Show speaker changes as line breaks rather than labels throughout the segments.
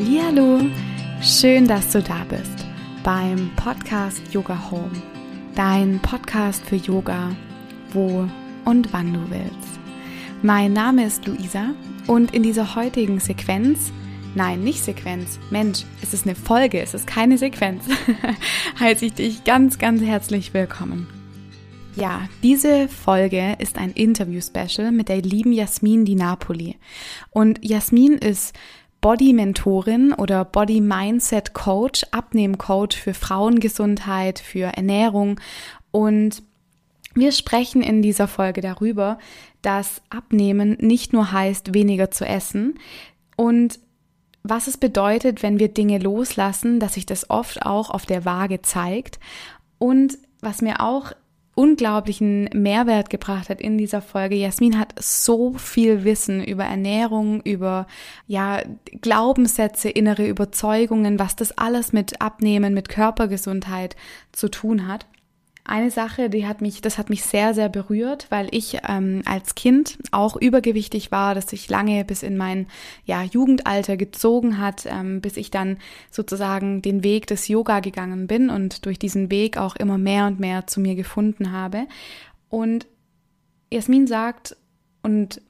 Hallo, schön, dass du da bist beim Podcast Yoga Home. Dein Podcast für Yoga, wo und wann du willst. Mein Name ist Luisa und in dieser heutigen Sequenz, nein, nicht Sequenz, Mensch, es ist eine Folge, es ist keine Sequenz, heiße ich dich ganz, ganz herzlich willkommen. Ja, diese Folge ist ein Interview-Special mit der lieben Jasmin Di Napoli. Und Jasmin ist Body-Mentorin oder Body-Mindset-Coach, Abnehm-Coach für Frauengesundheit, für Ernährung. Und wir sprechen in dieser Folge darüber, dass Abnehmen nicht nur heißt, weniger zu essen und was es bedeutet, wenn wir Dinge loslassen, dass sich das oft auch auf der Waage zeigt. Und was mir auch unglaublichen Mehrwert gebracht hat in dieser Folge. Jasmin hat so viel Wissen über Ernährung, über ja Glaubenssätze, innere Überzeugungen, was das alles mit Abnehmen, mit Körpergesundheit zu tun hat eine Sache, die hat mich, das hat mich sehr, sehr berührt, weil ich ähm, als Kind auch übergewichtig war, dass sich lange bis in mein ja, Jugendalter gezogen hat, ähm, bis ich dann sozusagen den Weg des Yoga gegangen bin und durch diesen Weg auch immer mehr und mehr zu mir gefunden habe. Und Jasmin sagt, und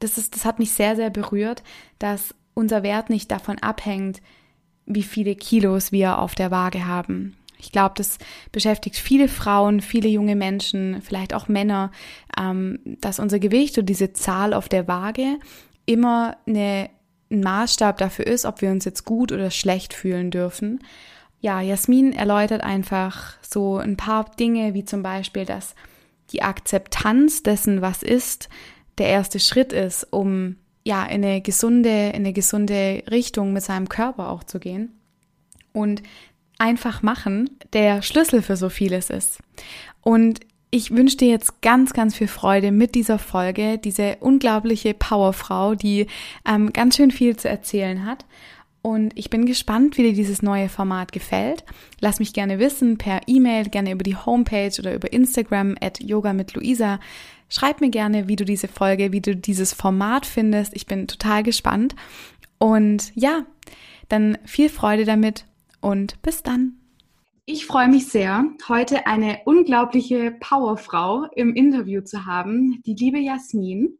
das, ist, das hat mich sehr, sehr berührt, dass unser Wert nicht davon abhängt, wie viele Kilos wir auf der Waage haben. Ich glaube, das beschäftigt viele Frauen, viele junge Menschen, vielleicht auch Männer, ähm, dass unser Gewicht und diese Zahl auf der Waage immer eine, ein Maßstab dafür ist, ob wir uns jetzt gut oder schlecht fühlen dürfen. Ja, Jasmin erläutert einfach so ein paar Dinge, wie zum Beispiel, dass die Akzeptanz dessen, was ist, der erste Schritt ist, um ja in eine gesunde, in eine gesunde Richtung mit seinem Körper auch zu gehen. Und einfach machen der Schlüssel für so vieles ist. Und ich wünsche dir jetzt ganz, ganz viel Freude mit dieser Folge, diese unglaubliche Powerfrau, die ähm, ganz schön viel zu erzählen hat. Und ich bin gespannt, wie dir dieses neue Format gefällt. Lass mich gerne wissen per E-Mail, gerne über die Homepage oder über Instagram at Yoga mit Luisa. Schreib mir gerne, wie du diese Folge, wie du dieses Format findest. Ich bin total gespannt. Und ja, dann viel Freude damit und bis dann. Ich freue mich sehr, heute eine unglaubliche Powerfrau im Interview zu haben, die liebe Jasmin.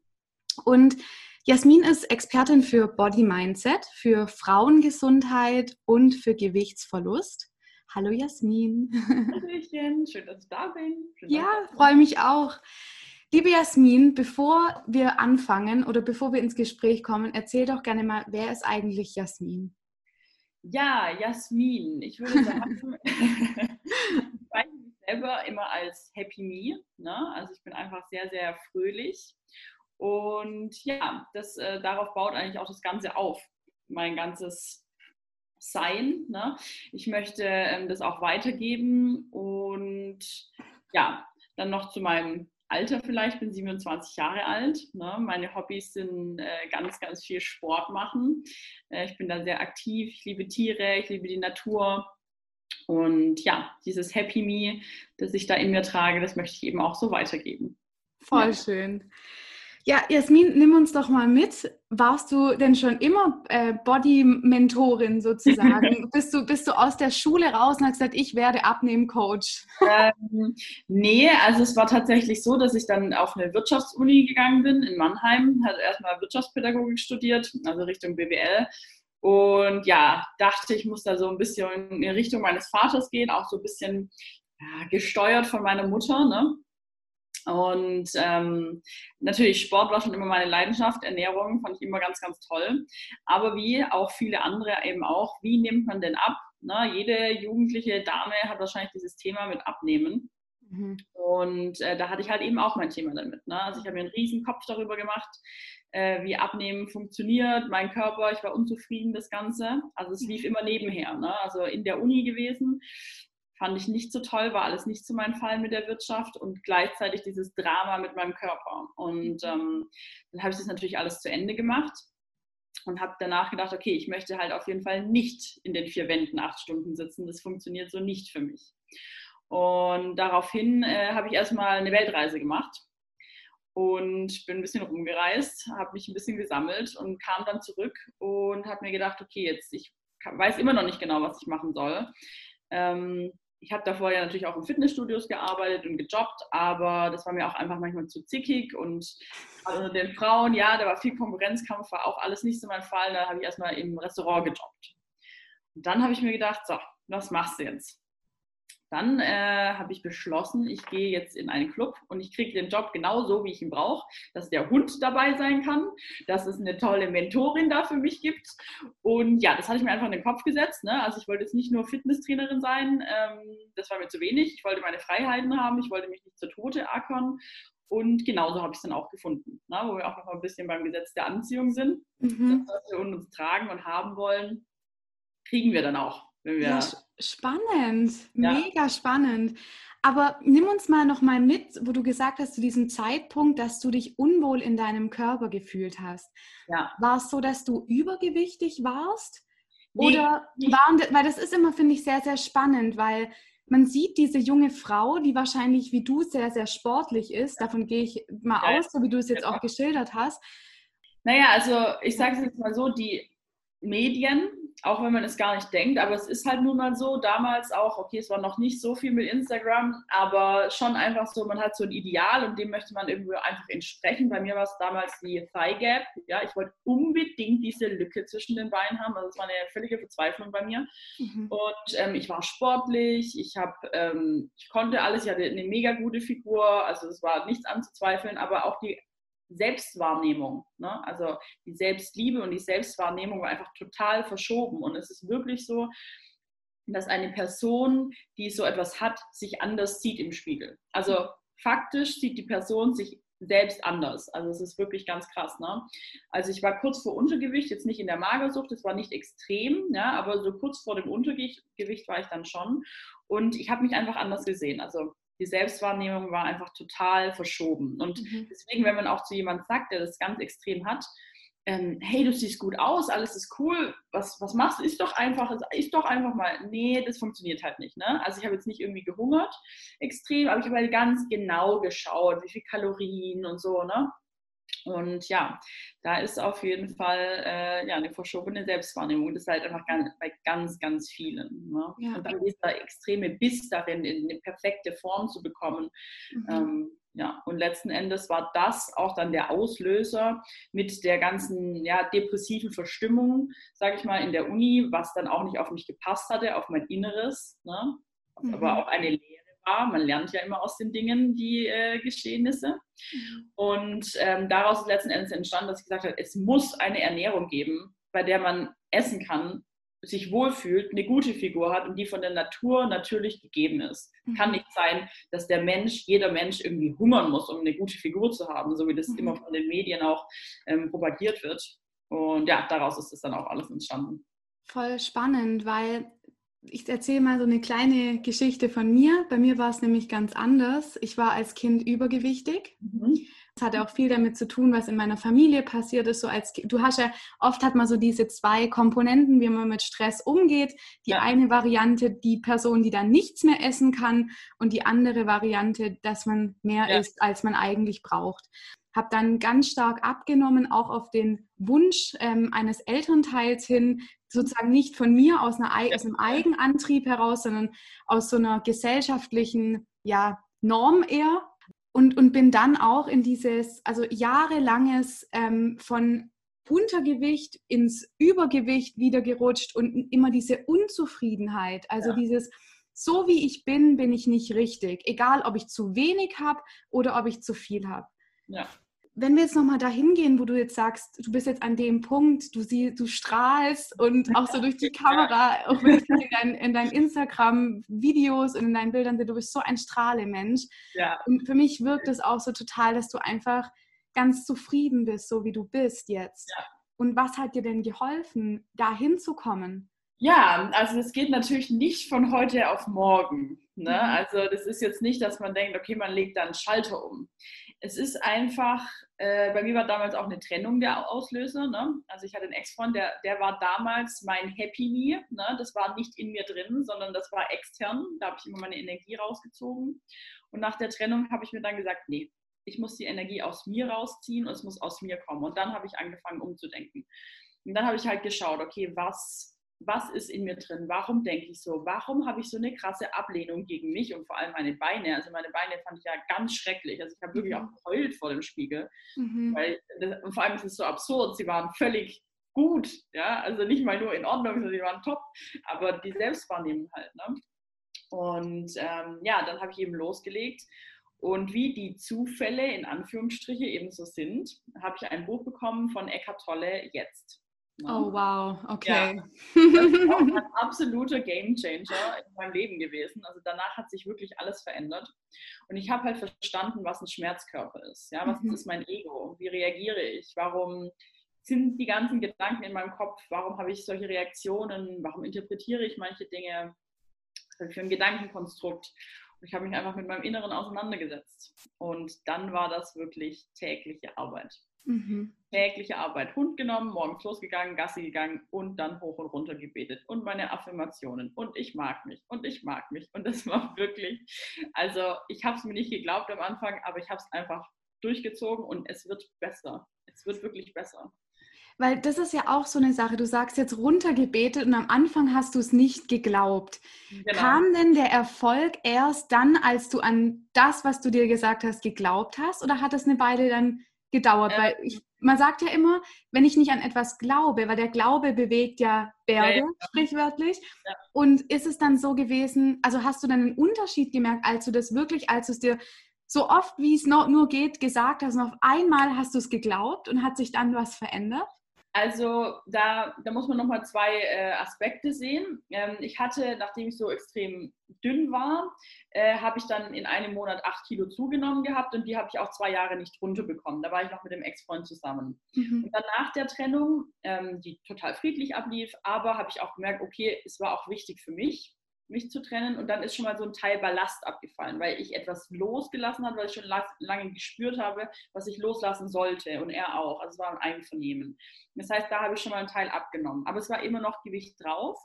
Und Jasmin ist Expertin für Body Mindset, für Frauengesundheit und für Gewichtsverlust. Hallo Jasmin.
Hallöchen, schön, dass ich da bin. Schön,
ja, freue mich auch. Liebe Jasmin, bevor wir anfangen oder bevor wir ins Gespräch kommen, erzähl doch gerne mal, wer ist eigentlich Jasmin?
Ja, Jasmin. Ich würde sagen, ich zeichne mich selber immer als Happy Me. Ne? Also ich bin einfach sehr, sehr fröhlich. Und ja, das, äh, darauf baut eigentlich auch das Ganze auf. Mein ganzes Sein. Ne? Ich möchte ähm, das auch weitergeben. Und ja, dann noch zu meinem Alter vielleicht, bin 27 Jahre alt. Ne? Meine Hobbys sind äh, ganz, ganz viel Sport machen. Äh, ich bin da sehr aktiv, ich liebe Tiere, ich liebe die Natur. Und ja, dieses Happy Me, das ich da in mir trage, das möchte ich eben auch so weitergeben.
Voll ja. schön. Ja, Jasmin, nimm uns doch mal mit. Warst du denn schon immer äh, Body-Mentorin sozusagen? bist, du, bist du aus der Schule raus und hast gesagt, ich werde Abnehmen-Coach?
Ähm, nee, also es war tatsächlich so, dass ich dann auf eine Wirtschaftsuni gegangen bin in Mannheim, hatte erstmal Wirtschaftspädagogik studiert, also Richtung BWL. Und ja, dachte, ich muss da so ein bisschen in Richtung meines Vaters gehen, auch so ein bisschen ja, gesteuert von meiner Mutter. Ne? Und ähm, natürlich, Sport war schon immer meine Leidenschaft, Ernährung fand ich immer ganz, ganz toll. Aber wie auch viele andere eben auch, wie nimmt man denn ab? Na, jede jugendliche Dame hat wahrscheinlich dieses Thema mit Abnehmen. Mhm. Und äh, da hatte ich halt eben auch mein Thema damit. Ne? Also ich habe mir einen riesen Kopf darüber gemacht, äh, wie Abnehmen funktioniert, mein Körper, ich war unzufrieden, das Ganze. Also es lief immer nebenher. Ne? Also in der Uni gewesen fand ich nicht so toll, war alles nicht so mein Fall mit der Wirtschaft und gleichzeitig dieses Drama mit meinem Körper. Und mhm. ähm, dann habe ich das natürlich alles zu Ende gemacht und habe danach gedacht, okay, ich möchte halt auf jeden Fall nicht in den vier Wänden acht Stunden sitzen. Das funktioniert so nicht für mich. Und daraufhin äh, habe ich erstmal eine Weltreise gemacht und bin ein bisschen rumgereist, habe mich ein bisschen gesammelt und kam dann zurück und habe mir gedacht, okay, jetzt ich weiß immer noch nicht genau, was ich machen soll. Ähm, ich habe davor ja natürlich auch in Fitnessstudios gearbeitet und gejobbt, aber das war mir auch einfach manchmal zu zickig und unter den Frauen, ja, da war viel Konkurrenzkampf, war auch alles nicht so mein Fall. Da habe ich erstmal im Restaurant gejobbt. Und dann habe ich mir gedacht, so, was machst du jetzt? Dann äh, habe ich beschlossen, ich gehe jetzt in einen Club und ich kriege den Job genau so, wie ich ihn brauche, dass der Hund dabei sein kann, dass es eine tolle Mentorin da für mich gibt. Und ja, das hatte ich mir einfach in den Kopf gesetzt. Ne? Also ich wollte jetzt nicht nur Fitnesstrainerin sein, ähm, das war mir zu wenig. Ich wollte meine Freiheiten haben, ich wollte mich nicht zur Tote ackern. Und genauso habe ich es dann auch gefunden, ne? wo wir auch noch mal ein bisschen beim Gesetz der Anziehung sind. Mhm. Das, was wir uns tragen und haben wollen, kriegen wir dann auch.
Ja, spannend, ja. mega spannend. Aber nimm uns mal noch mal mit, wo du gesagt hast, zu diesem Zeitpunkt, dass du dich unwohl in deinem Körper gefühlt hast. Ja. War es so, dass du übergewichtig warst? Nee, Oder waren, weil das ist immer, finde ich, sehr, sehr spannend, weil man sieht diese junge Frau, die wahrscheinlich wie du sehr, sehr sportlich ist, davon gehe ich mal ja. aus, so wie du es jetzt auch geschildert hast.
Naja, also ich sage es jetzt mal so, die Medien auch wenn man es gar nicht denkt, aber es ist halt nun mal so, damals auch, okay, es war noch nicht so viel mit Instagram, aber schon einfach so, man hat so ein Ideal und dem möchte man irgendwie einfach entsprechen. Bei mir war es damals die Thigh Gap, ja, ich wollte unbedingt diese Lücke zwischen den Beinen haben, also es war eine völlige Verzweiflung bei mir. Mhm. Und ähm, ich war sportlich, ich habe, ähm, ich konnte alles, ich hatte eine mega gute Figur, also es war nichts anzuzweifeln, aber auch die Selbstwahrnehmung, ne? also die Selbstliebe und die Selbstwahrnehmung war einfach total verschoben. Und es ist wirklich so, dass eine Person, die so etwas hat, sich anders sieht im Spiegel. Also faktisch sieht die Person sich selbst anders. Also es ist wirklich ganz krass. Ne? Also ich war kurz vor Untergewicht, jetzt nicht in der Magersucht, das war nicht extrem, ja, aber so kurz vor dem Untergewicht war ich dann schon. Und ich habe mich einfach anders gesehen. Also die Selbstwahrnehmung war einfach total verschoben. Und mhm. deswegen, wenn man auch zu jemandem sagt, der das ganz extrem hat, ähm, hey, du siehst gut aus, alles ist cool, was, was machst du? Ist doch einfach, ist doch einfach mal, nee, das funktioniert halt nicht. Ne? Also ich habe jetzt nicht irgendwie gehungert extrem, aber ich habe halt ganz genau geschaut, wie viel Kalorien und so, ne? Und ja, da ist auf jeden Fall äh, ja, eine verschobene Selbstwahrnehmung. Das ist halt einfach ganz, bei ganz, ganz vielen. Ne? Ja. Und dann dieser extreme Biss darin, in eine perfekte Form zu bekommen. Mhm. Ähm, ja, und letzten Endes war das auch dann der Auslöser mit der ganzen ja, depressiven Verstimmung, sage ich mal, in der Uni, was dann auch nicht auf mich gepasst hatte, auf mein Inneres, ne? Mhm. aber auch eine war. Man lernt ja immer aus den Dingen die äh, Geschehnisse. Mhm. Und ähm, daraus ist letzten Endes entstanden, dass ich gesagt habe, es muss eine Ernährung geben, bei der man essen kann, sich wohlfühlt, eine gute Figur hat und die von der Natur natürlich gegeben ist. Mhm. Kann nicht sein, dass der Mensch, jeder Mensch irgendwie hungern muss, um eine gute Figur zu haben, so wie das mhm. immer von den Medien auch ähm, propagiert wird. Und ja, daraus ist es dann auch alles entstanden.
Voll spannend, weil ich erzähle mal so eine kleine Geschichte von mir. Bei mir war es nämlich ganz anders. Ich war als Kind übergewichtig. Mhm. Das hatte auch viel damit zu tun, was in meiner Familie passiert ist. So als du hast ja oft hat man so diese zwei Komponenten, wie man mit Stress umgeht. Die ja. eine Variante, die Person, die dann nichts mehr essen kann, und die andere Variante, dass man mehr ja. isst, als man eigentlich braucht habe dann ganz stark abgenommen, auch auf den Wunsch ähm, eines Elternteils hin, sozusagen nicht von mir aus, einer, aus einem Eigenantrieb heraus, sondern aus so einer gesellschaftlichen ja, Norm eher. Und, und bin dann auch in dieses, also jahrelanges ähm, von Untergewicht ins Übergewicht wieder gerutscht und immer diese Unzufriedenheit, also ja. dieses, so wie ich bin, bin ich nicht richtig, egal ob ich zu wenig habe oder ob ich zu viel habe. Ja wenn wir jetzt nochmal dahin gehen, wo du jetzt sagst, du bist jetzt an dem Punkt, du siehst, du strahlst und auch so durch die Kamera, auch wenn ich in, dein, in deinen Instagram-Videos und in deinen Bildern sehe, du bist so ein Strahlemensch. Ja. Und für mich wirkt es auch so total, dass du einfach ganz zufrieden bist, so wie du bist jetzt. Ja. Und was hat dir denn geholfen, da hinzukommen?
Ja, also es geht natürlich nicht von heute auf morgen. Ne? Mhm. Also das ist jetzt nicht, dass man denkt, okay, man legt da einen Schalter um es ist einfach, äh, bei mir war damals auch eine Trennung der Auslöser. Ne? Also ich hatte einen Ex-Freund, der, der war damals mein Happy Me. Ne? Das war nicht in mir drin, sondern das war extern. Da habe ich immer meine Energie rausgezogen. Und nach der Trennung habe ich mir dann gesagt, nee, ich muss die Energie aus mir rausziehen und es muss aus mir kommen. Und dann habe ich angefangen umzudenken. Und dann habe ich halt geschaut, okay, was, was ist in mir drin? Warum denke ich so? Warum habe ich so eine krasse Ablehnung gegen mich und vor allem meine Beine? Also meine Beine fand ich ja ganz schrecklich. Also ich habe wirklich mhm. auch geheult vor dem Spiegel. Mhm. Weil das, und vor allem ist es so absurd. Sie waren völlig gut, ja, also nicht mal nur in Ordnung, sondern sie waren top, aber die Selbstwahrnehmung halt. Ne? Und ähm, ja, dann habe ich eben losgelegt. Und wie die Zufälle in Anführungsstriche eben so sind, habe ich ein Buch bekommen von Eckhart Tolle jetzt.
Oh wow, okay. Ja,
das ist auch ein absoluter Gamechanger in meinem Leben gewesen. Also danach hat sich wirklich alles verändert. Und ich habe halt verstanden, was ein Schmerzkörper ist. Ja, was mhm. ist mein Ego? Wie reagiere ich? Warum sind die ganzen Gedanken in meinem Kopf? Warum habe ich solche Reaktionen? Warum interpretiere ich manche Dinge? für ein Gedankenkonstrukt? Und ich habe mich einfach mit meinem Inneren auseinandergesetzt. Und dann war das wirklich tägliche Arbeit. Mhm. Tägliche Arbeit. Hund genommen, morgens losgegangen, Gassi gegangen und dann hoch und runter gebetet. Und meine Affirmationen. Und ich mag mich. Und ich mag mich. Und das war wirklich, also ich habe es mir nicht geglaubt am Anfang, aber ich habe es einfach durchgezogen und es wird besser. Es wird wirklich besser.
Weil das ist ja auch so eine Sache. Du sagst jetzt runtergebetet und am Anfang hast du es nicht geglaubt. Genau. Kam denn der Erfolg erst dann, als du an das, was du dir gesagt hast, geglaubt hast? Oder hat es eine Weile dann gedauert? Äh, weil ich, man sagt ja immer, wenn ich nicht an etwas glaube, weil der Glaube bewegt ja Berge, ja, ja. sprichwörtlich. Ja. Und ist es dann so gewesen, also hast du dann einen Unterschied gemerkt, als du das wirklich, als du es dir so oft wie es nur geht gesagt hast und auf einmal hast du es geglaubt und hat sich dann was verändert?
Also da, da muss man nochmal zwei äh, Aspekte sehen. Ähm, ich hatte, nachdem ich so extrem dünn war, äh, habe ich dann in einem Monat acht Kilo zugenommen gehabt und die habe ich auch zwei Jahre nicht runterbekommen. Da war ich noch mit dem Ex-Freund zusammen. Mhm. Und dann nach der Trennung, ähm, die total friedlich ablief, aber habe ich auch gemerkt, okay, es war auch wichtig für mich, mich zu trennen und dann ist schon mal so ein Teil Ballast abgefallen, weil ich etwas losgelassen habe, weil ich schon lange gespürt habe, was ich loslassen sollte und er auch. Also es war ein Einvernehmen. Das heißt, da habe ich schon mal einen Teil abgenommen. Aber es war immer noch Gewicht drauf.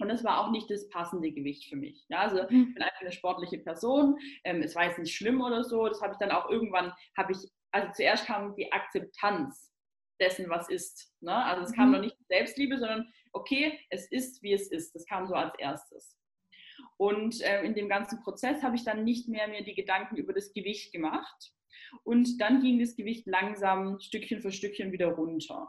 Und es war auch nicht das passende Gewicht für mich. Ja, also ich mhm. bin einfach eine sportliche Person. Ähm, es war jetzt nicht schlimm oder so. Das habe ich dann auch irgendwann, habe ich, also zuerst kam die Akzeptanz dessen, was ist. Ne? Also es kam mhm. noch nicht Selbstliebe, sondern okay, es ist, wie es ist. Das kam so als erstes. Und äh, in dem ganzen Prozess habe ich dann nicht mehr mir die Gedanken über das Gewicht gemacht. Und dann ging das Gewicht langsam Stückchen für Stückchen wieder runter.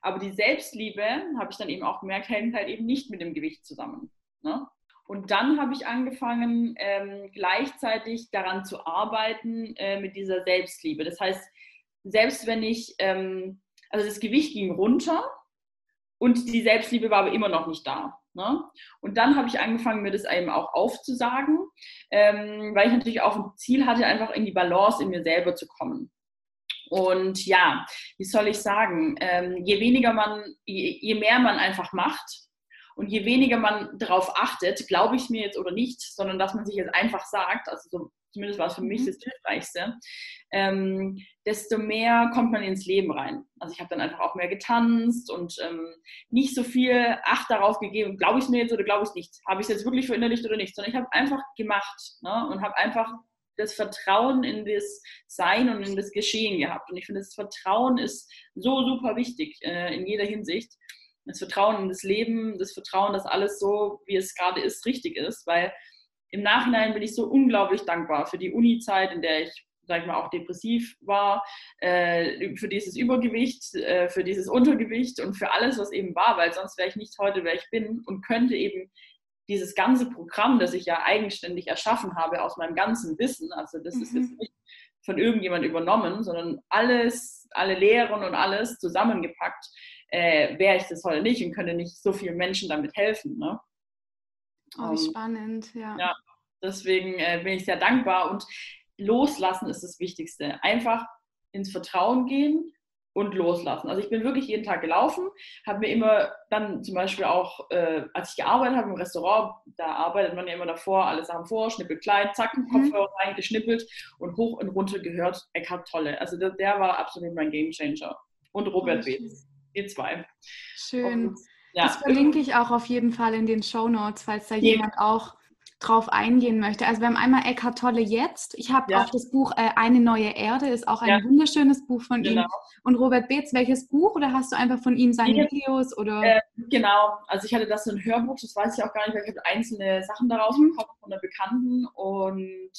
Aber die Selbstliebe, habe ich dann eben auch gemerkt, hängt halt eben nicht mit dem Gewicht zusammen. Ne? Und dann habe ich angefangen, ähm, gleichzeitig daran zu arbeiten äh, mit dieser Selbstliebe. Das heißt, selbst wenn ich, ähm, also das Gewicht ging runter und die Selbstliebe war aber immer noch nicht da. Ne? Und dann habe ich angefangen, mir das eben auch aufzusagen, ähm, weil ich natürlich auch ein Ziel hatte, einfach in die Balance in mir selber zu kommen. Und ja, wie soll ich sagen, ähm, je weniger man, je, je mehr man einfach macht, und je weniger man darauf achtet, glaube ich mir jetzt oder nicht, sondern dass man sich jetzt einfach sagt, also so zumindest war es für mich mhm. das Hilfreichste, ähm, desto mehr kommt man ins Leben rein. Also ich habe dann einfach auch mehr getanzt und ähm, nicht so viel Acht darauf gegeben, glaube ich es mir jetzt oder glaube ich es nicht. Habe ich es jetzt wirklich verinnerlicht oder nicht, sondern ich habe einfach gemacht ne? und habe einfach das Vertrauen in das Sein und in das Geschehen gehabt. Und ich finde, das Vertrauen ist so super wichtig äh, in jeder Hinsicht. Das Vertrauen in das Leben, das Vertrauen, dass alles so, wie es gerade ist, richtig ist, weil im Nachhinein bin ich so unglaublich dankbar für die Uni-Zeit, in der ich, sag ich mal, auch depressiv war, äh, für dieses Übergewicht, äh, für dieses Untergewicht und für alles, was eben war, weil sonst wäre ich nicht heute, wer ich bin und könnte eben dieses ganze Programm, das ich ja eigenständig erschaffen habe aus meinem ganzen Wissen, also das mhm. ist jetzt mhm. nicht von irgendjemand übernommen, sondern alles, alle Lehren und alles zusammengepackt, äh, wäre ich das heute nicht und könnte nicht so vielen Menschen damit helfen. Ne?
Oh, wie ähm, spannend, ja.
Ja, deswegen äh, bin ich sehr dankbar und loslassen ist das Wichtigste. Einfach ins Vertrauen gehen und loslassen. Also ich bin wirklich jeden Tag gelaufen, habe mir immer dann zum Beispiel auch, äh, als ich gearbeitet habe im Restaurant, da arbeitet man ja immer davor, alle Sachen vor, schnippelt klein, zack, mhm. Kopfhörer rein, geschnippelt und hoch und runter gehört Eckhart Tolle. Also der, der war absolut mein Gamechanger. Und Robert oh, die zwei.
Schön. Und ja. Das verlinke ich auch auf jeden Fall in den Show Notes, falls da jemand auch drauf eingehen möchte. Also wir haben einmal Eckhart Tolle jetzt. Ich habe ja. auch das Buch äh, Eine neue Erde, ist auch ein ja. wunderschönes Buch von genau. ihm. Und Robert Beetz, welches Buch oder hast du einfach von ihm seine ja. Videos? Oder?
Äh, genau, also ich hatte das so ein Hörbuch, das weiß ich auch gar nicht, weil ich habe einzelne Sachen daraus mhm. bekommen von der Bekannten und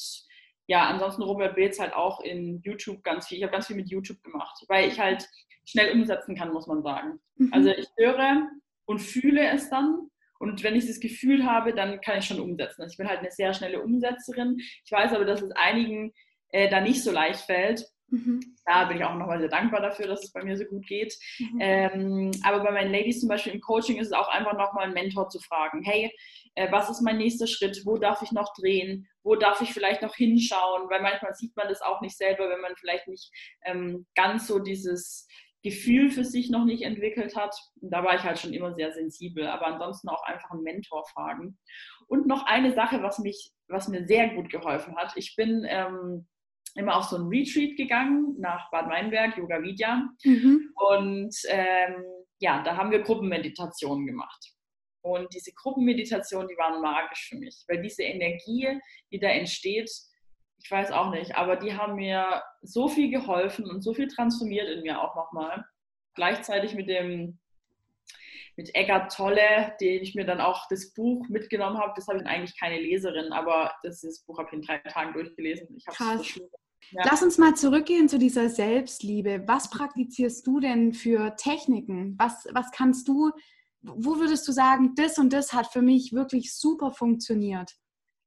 ja, ansonsten Robert Beetz halt auch in YouTube ganz viel. Ich habe ganz viel mit YouTube gemacht, weil ich halt schnell umsetzen kann, muss man sagen. Mhm. Also ich höre und fühle es dann und wenn ich das Gefühl habe, dann kann ich schon umsetzen. Also ich bin halt eine sehr schnelle Umsetzerin. Ich weiß aber, dass es einigen äh, da nicht so leicht fällt. Mhm. Da bin ich auch nochmal sehr dankbar dafür, dass es bei mir so gut geht. Mhm. Ähm, aber bei meinen Ladies zum Beispiel im Coaching ist es auch einfach nochmal einen Mentor zu fragen. Hey, äh, was ist mein nächster Schritt? Wo darf ich noch drehen? Wo darf ich vielleicht noch hinschauen? Weil manchmal sieht man das auch nicht selber, wenn man vielleicht nicht ähm, ganz so dieses Gefühl für sich noch nicht entwickelt hat. Da war ich halt schon immer sehr sensibel, aber ansonsten auch einfach einen Mentor fragen. Und noch eine Sache, was, mich, was mir sehr gut geholfen hat. Ich bin ähm, immer auf so ein Retreat gegangen nach Bad Meinberg, Yoga Vidya. Mhm. Und ähm, ja, da haben wir Gruppenmeditationen gemacht. Und diese Gruppenmeditationen, die waren magisch für mich, weil diese Energie, die da entsteht, ich weiß auch nicht, aber die haben mir so viel geholfen und so viel transformiert in mir auch nochmal. Gleichzeitig mit dem mit Eckart Tolle, den ich mir dann auch das Buch mitgenommen habe. Das habe ich eigentlich keine Leserin, aber das, das Buch habe ich in drei Tagen durchgelesen. Ich
Krass. Ja. Lass uns mal zurückgehen zu dieser Selbstliebe. Was praktizierst du denn für Techniken? Was, was kannst du, wo würdest du sagen, das und das hat für mich wirklich super funktioniert?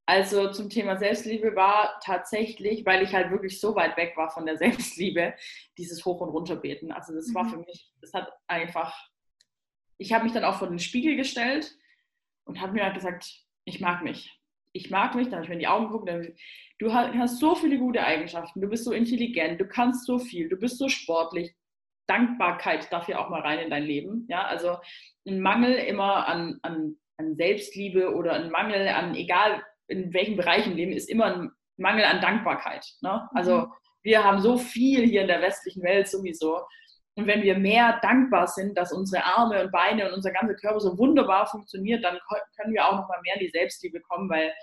Also zum Thema Selbstliebe war tatsächlich, weil ich halt wirklich so weit weg war von der Selbstliebe, dieses Hoch- und Runterbeten. Also das mhm. war für mich, das hat einfach, ich habe mich dann auch vor den Spiegel gestellt und habe mir halt gesagt, ich mag mich. Ich mag mich, dann habe ich mir in die Augen geguckt, du hast so viele gute Eigenschaften, du bist so intelligent, du kannst so viel, du bist so sportlich. Dankbarkeit darf ja auch mal rein in dein Leben. Ja, also ein Mangel immer an, an, an Selbstliebe oder ein Mangel an, egal in welchem Bereich im Leben, ist immer ein Mangel an Dankbarkeit. Ne? Also mhm. wir haben so viel hier in der westlichen Welt sowieso. Und wenn wir mehr dankbar sind, dass unsere Arme und Beine und unser ganzer Körper so wunderbar funktioniert, dann können wir auch noch mal mehr in die Selbstliebe kommen, weil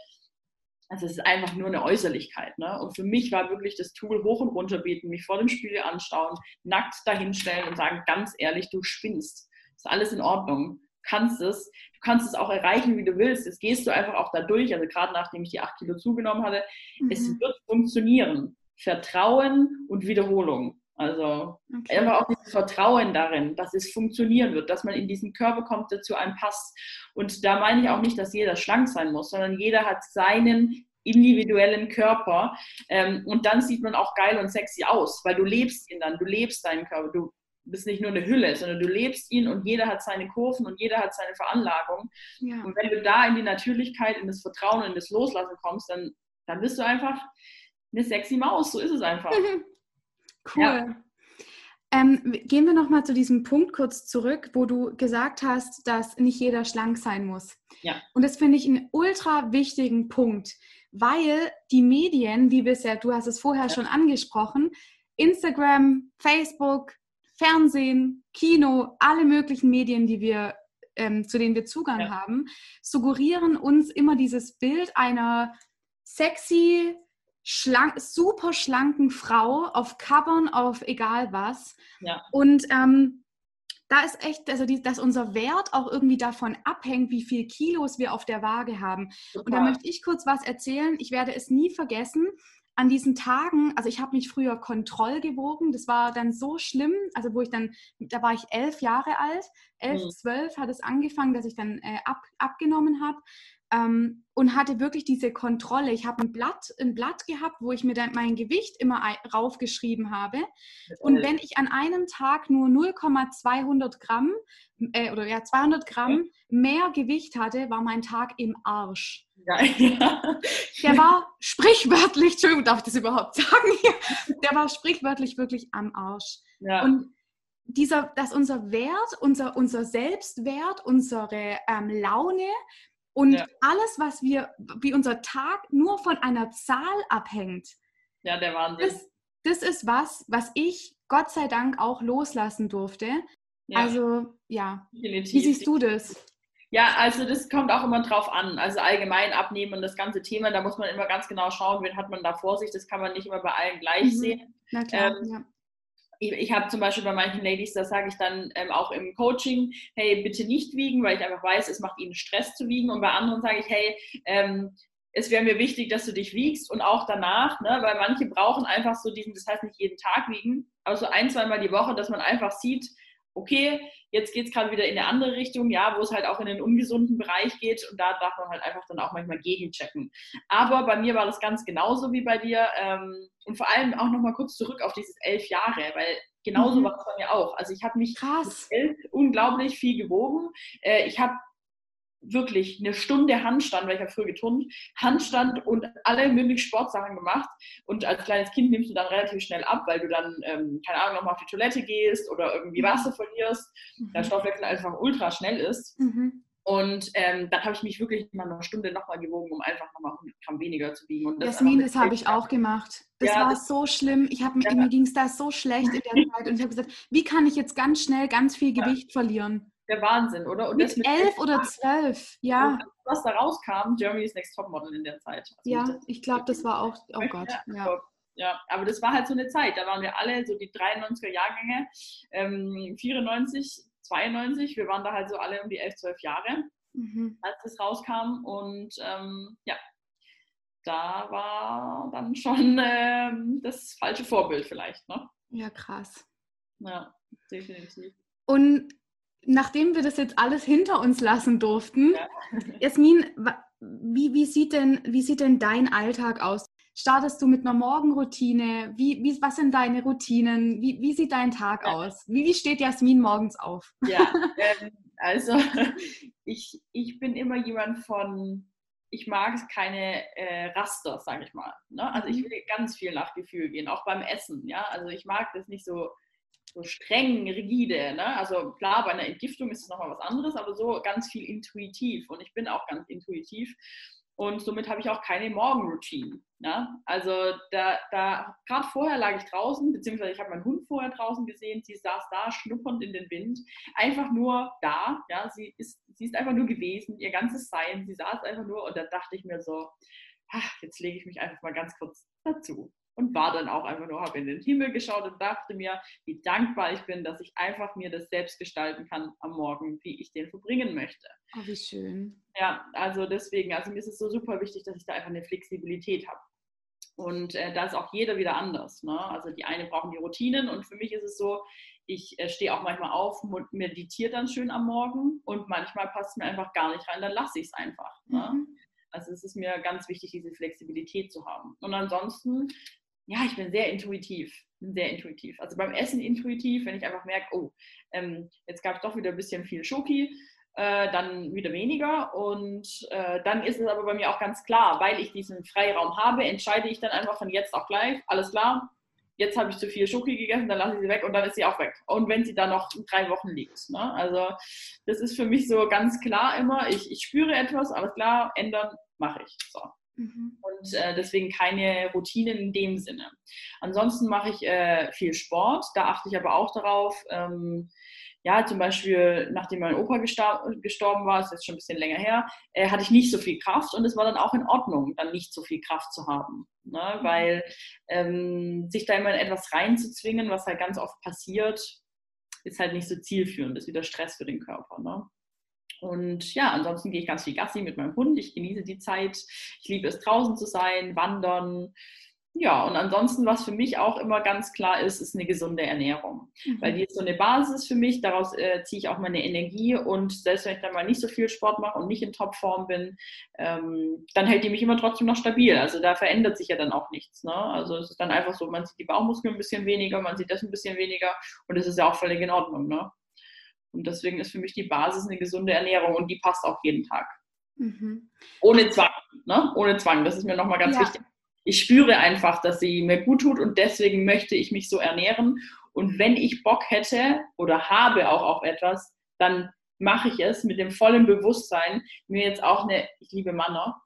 also es ist einfach nur eine Äußerlichkeit. Ne? Und für mich war wirklich das Tool hoch und runter beten, mich vor dem Spiegel anschauen, nackt dahinstellen und sagen, ganz ehrlich, du spinnst. Ist alles in Ordnung. Kannst es kannst es auch erreichen, wie du willst. Jetzt gehst du einfach auch da durch. Also gerade nachdem ich die acht Kilo zugenommen hatte, mhm. es wird funktionieren. Vertrauen und Wiederholung. Also okay. einfach auch dieses Vertrauen darin, dass es funktionieren wird, dass man in diesen Körper kommt, der zu einem passt. Und da meine ich auch nicht, dass jeder schlank sein muss, sondern jeder hat seinen individuellen Körper. Ähm, und dann sieht man auch geil und sexy aus, weil du lebst ihn dann, du lebst deinen Körper, du bist nicht nur eine Hülle, sondern du lebst ihn und jeder hat seine Kurven und jeder hat seine Veranlagung. Ja. Und wenn du da in die Natürlichkeit, in das Vertrauen, in das Loslassen kommst, dann, dann bist du einfach eine sexy Maus. So ist es einfach.
cool. Ja. Ähm, gehen wir nochmal zu diesem Punkt kurz zurück, wo du gesagt hast, dass nicht jeder schlank sein muss. Ja. Und das finde ich einen ultra wichtigen Punkt, weil die Medien, wie bisher, du hast es vorher ja. schon angesprochen, Instagram, Facebook, Fernsehen, Kino, alle möglichen Medien, die wir, ähm, zu denen wir Zugang ja. haben, suggerieren uns immer dieses Bild einer sexy, schlank, super schlanken Frau auf Covern, auf egal was. Ja. Und ähm, da ist echt, also die, dass unser Wert auch irgendwie davon abhängt, wie viel Kilos wir auf der Waage haben. Super. Und da möchte ich kurz was erzählen. Ich werde es nie vergessen an diesen Tagen, also ich habe mich früher Kontroll gewogen, das war dann so schlimm, also wo ich dann, da war ich elf Jahre alt, elf, mhm. zwölf hat es angefangen, dass ich dann äh, ab, abgenommen habe ähm, und hatte wirklich diese Kontrolle. Ich habe ein Blatt, ein Blatt gehabt, wo ich mir dann mein Gewicht immer raufgeschrieben habe und wenn ich an einem Tag nur 0,200 Gramm äh, oder ja 200 Gramm mehr Gewicht hatte, war mein Tag im Arsch. Ja, ja. Der war sprichwörtlich, Entschuldigung, darf ich das überhaupt sagen? Der war sprichwörtlich wirklich am Arsch. Ja. Und dieser, dass unser Wert, unser, unser Selbstwert, unsere ähm, Laune und ja. alles, was wir, wie unser Tag nur von einer Zahl abhängt.
Ja, der Wahnsinn.
Das, das ist was, was ich Gott sei Dank auch loslassen durfte. Ja. Also, ja. Definitiv. Wie siehst du das?
Ja, also das kommt auch immer drauf an. Also allgemein abnehmen und das ganze Thema, da muss man immer ganz genau schauen, wen hat man da vor sich. Das kann man nicht immer bei allen gleich mhm. sehen. Na klar, ähm, ja. Ich, ich habe zum Beispiel bei manchen Ladies, da sage ich dann ähm, auch im Coaching, hey, bitte nicht wiegen, weil ich einfach weiß, es macht ihnen Stress zu wiegen. Und bei anderen sage ich, hey, ähm, es wäre mir wichtig, dass du dich wiegst und auch danach, ne, weil manche brauchen einfach so diesen, das heißt nicht jeden Tag wiegen, aber so ein, zweimal die Woche, dass man einfach sieht, okay, jetzt geht es gerade wieder in eine andere Richtung, ja, wo es halt auch in den ungesunden Bereich geht und da darf man halt einfach dann auch manchmal gegenchecken. Aber bei mir war das ganz genauso wie bei dir ähm, und vor allem auch nochmal kurz zurück auf dieses elf Jahre, weil genauso mhm. war es bei mir auch. Also ich habe mich Krass. unglaublich viel gewogen. Äh, ich habe wirklich eine Stunde Handstand, weil ich habe früher geturnt, Handstand und alle möglichen Sportsachen gemacht. Und als kleines Kind nimmst du dann relativ schnell ab, weil du dann, ähm, keine Ahnung, nochmal auf die Toilette gehst oder irgendwie mhm. Wasser verlierst, mhm. der Stoffwechsel einfach ultra schnell ist. Mhm. Und ähm, dann habe ich mich wirklich mal eine Stunde nochmal gewogen, um einfach nochmal 100 Gramm weniger zu wiegen. Und
das Jasmin, das habe ich auch gemacht. Das ja, war das, so schlimm. Ich hab, ja. Mir ging es da so schlecht in der Zeit. Und ich habe gesagt, wie kann ich jetzt ganz schnell ganz viel Gewicht ja. verlieren?
Der Wahnsinn, oder?
Und mit, mit elf oder zwölf, ja. Und
was da rauskam, Germany's Next Topmodel in der Zeit.
Also ja, ich glaube, das war auch, oh Gott,
ja. ja. aber das war halt so eine Zeit, da waren wir alle so die 93er Jahrgänge, ähm, 94, 92, wir waren da halt so alle um die 11, 12 Jahre, mhm. als das rauskam und ähm, ja, da war dann schon ähm, das falsche Vorbild vielleicht, ne?
Ja, krass.
Ja, definitiv.
Und nachdem wir das jetzt alles hinter uns lassen durften, ja. Jasmin, wie, wie, sieht denn, wie sieht denn dein Alltag aus? Startest du mit einer Morgenroutine? Wie, wie, was sind deine Routinen? Wie, wie sieht dein Tag aus? Wie, wie steht Jasmin morgens auf?
Ja, ähm, also ich, ich bin immer jemand von, ich mag keine äh, Raster, sage ich mal. Ne? Also ich mhm. will ganz viel nach Gefühl gehen, auch beim Essen. Ja? Also ich mag das nicht so so streng, rigide. Ne? Also klar, bei einer Entgiftung ist es nochmal was anderes, aber so ganz viel intuitiv. Und ich bin auch ganz intuitiv. Und somit habe ich auch keine Morgenroutine. Ne? Also da, da gerade vorher lag ich draußen, beziehungsweise ich habe meinen Hund vorher draußen gesehen, sie saß da schnuppernd in den Wind, einfach nur da, ja, sie ist, sie ist einfach nur gewesen, ihr ganzes Sein, sie saß einfach nur und da dachte ich mir so, ach, jetzt lege ich mich einfach mal ganz kurz dazu und war dann auch einfach nur, habe in den Himmel geschaut und dachte mir, wie dankbar ich bin, dass ich einfach mir das selbst gestalten kann am Morgen, wie ich den verbringen möchte.
Oh, wie schön.
Ja, also deswegen, also mir ist es so super wichtig, dass ich da einfach eine Flexibilität habe. Und äh, da ist auch jeder wieder anders. Ne? Also die eine brauchen die Routinen und für mich ist es so, ich äh, stehe auch manchmal auf und meditiere dann schön am Morgen und manchmal passt es mir einfach gar nicht rein, dann lasse ich es einfach. Ne? Mhm. Also es ist mir ganz wichtig, diese Flexibilität zu haben. Und ansonsten ja, ich bin sehr intuitiv. Sehr intuitiv. Also beim Essen intuitiv, wenn ich einfach merke, oh, ähm, jetzt gab es doch wieder ein bisschen viel Schoki, äh, dann wieder weniger. Und äh, dann ist es aber bei mir auch ganz klar, weil ich diesen Freiraum habe, entscheide ich dann einfach von jetzt auf gleich, alles klar, jetzt habe ich zu viel Schoki gegessen, dann lasse ich sie weg und dann ist sie auch weg. Und wenn sie dann noch drei Wochen liegt. Ne? Also das ist für mich so ganz klar immer, ich, ich spüre etwas, alles klar, ändern, mache ich. So. Mhm. Und äh, deswegen keine Routinen in dem Sinne. Ansonsten mache ich äh, viel Sport, da achte ich aber auch darauf. Ähm, ja, zum Beispiel, nachdem mein Opa gestorben war, ist jetzt schon ein bisschen länger her, äh, hatte ich nicht so viel Kraft und es war dann auch in Ordnung, dann nicht so viel Kraft zu haben. Ne? Mhm. Weil ähm, sich da immer in etwas reinzuzwingen, was halt ganz oft passiert, ist halt nicht so zielführend, ist wieder Stress für den Körper. Ne? Und ja, ansonsten gehe ich ganz viel Gassi mit meinem Hund. Ich genieße die Zeit. Ich liebe es, draußen zu sein, wandern. Ja, und ansonsten, was für mich auch immer ganz klar ist, ist eine gesunde Ernährung. Mhm. Weil die ist so eine Basis für mich, daraus äh, ziehe ich auch meine Energie und selbst wenn ich dann mal nicht so viel Sport mache und nicht in Topform bin, ähm, dann hält die mich immer trotzdem noch stabil. Also da verändert sich ja dann auch nichts. Ne? Also es ist dann einfach so, man sieht die Bauchmuskeln ein bisschen weniger, man sieht das ein bisschen weniger und das ist ja auch völlig in Ordnung. Ne? Und deswegen ist für mich die Basis eine gesunde Ernährung und die passt auch jeden Tag. Mhm. Ohne Zwang, ne? Ohne Zwang, das ist mir nochmal ganz ja. wichtig. Ich spüre einfach, dass sie mir gut tut und deswegen möchte ich mich so ernähren. Und wenn ich Bock hätte oder habe auch auf etwas, dann mache ich es mit dem vollen Bewusstsein, mir jetzt auch eine, ich liebe Manner,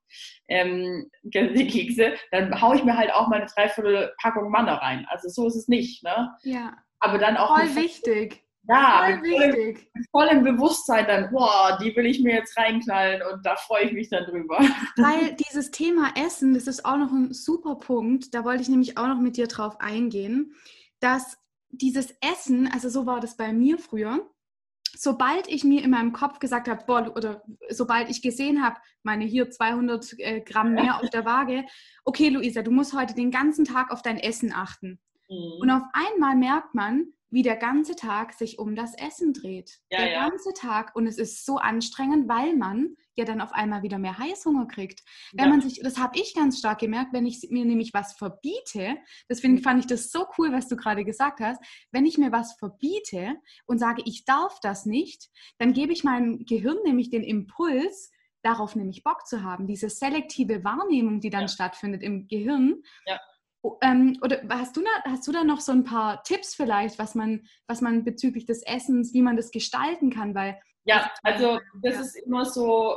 ähm, die Kekse, dann haue ich mir halt auch meine dreiviertel Packung Manner rein. Also so ist es nicht. Ne?
Ja.
Aber dann auch.
Voll wichtig
Ja, voll wichtig. Voll, voll im Bewusstsein dann, boah, die will ich mir jetzt reinknallen und da freue ich mich dann drüber.
Weil dieses Thema Essen, das ist auch noch ein super Punkt, da wollte ich nämlich auch noch mit dir drauf eingehen, dass dieses Essen, also so war das bei mir früher, sobald ich mir in meinem Kopf gesagt habe, boah, oder sobald ich gesehen habe, meine hier 200 äh, Gramm mehr auf der Waage, okay, Luisa, du musst heute den ganzen Tag auf dein Essen achten. Mhm. Und auf einmal merkt man, wie der ganze Tag sich um das Essen dreht. Ja, der ja. ganze Tag. Und es ist so anstrengend, weil man ja dann auf einmal wieder mehr Heißhunger kriegt. Wenn ja. man sich, das habe ich ganz stark gemerkt, wenn ich mir nämlich was verbiete, deswegen mhm. fand ich das so cool, was du gerade gesagt hast, wenn ich mir was verbiete und sage, ich darf das nicht, dann gebe ich meinem Gehirn nämlich den Impuls, darauf nämlich Bock zu haben. Diese selektive Wahrnehmung, die dann stattfindet im Gehirn. Ja. Ähm, oder hast du, da, hast du da noch so ein paar Tipps vielleicht, was man, was man bezüglich des Essens, wie man das gestalten kann? Weil
ja, also das ja. ist immer so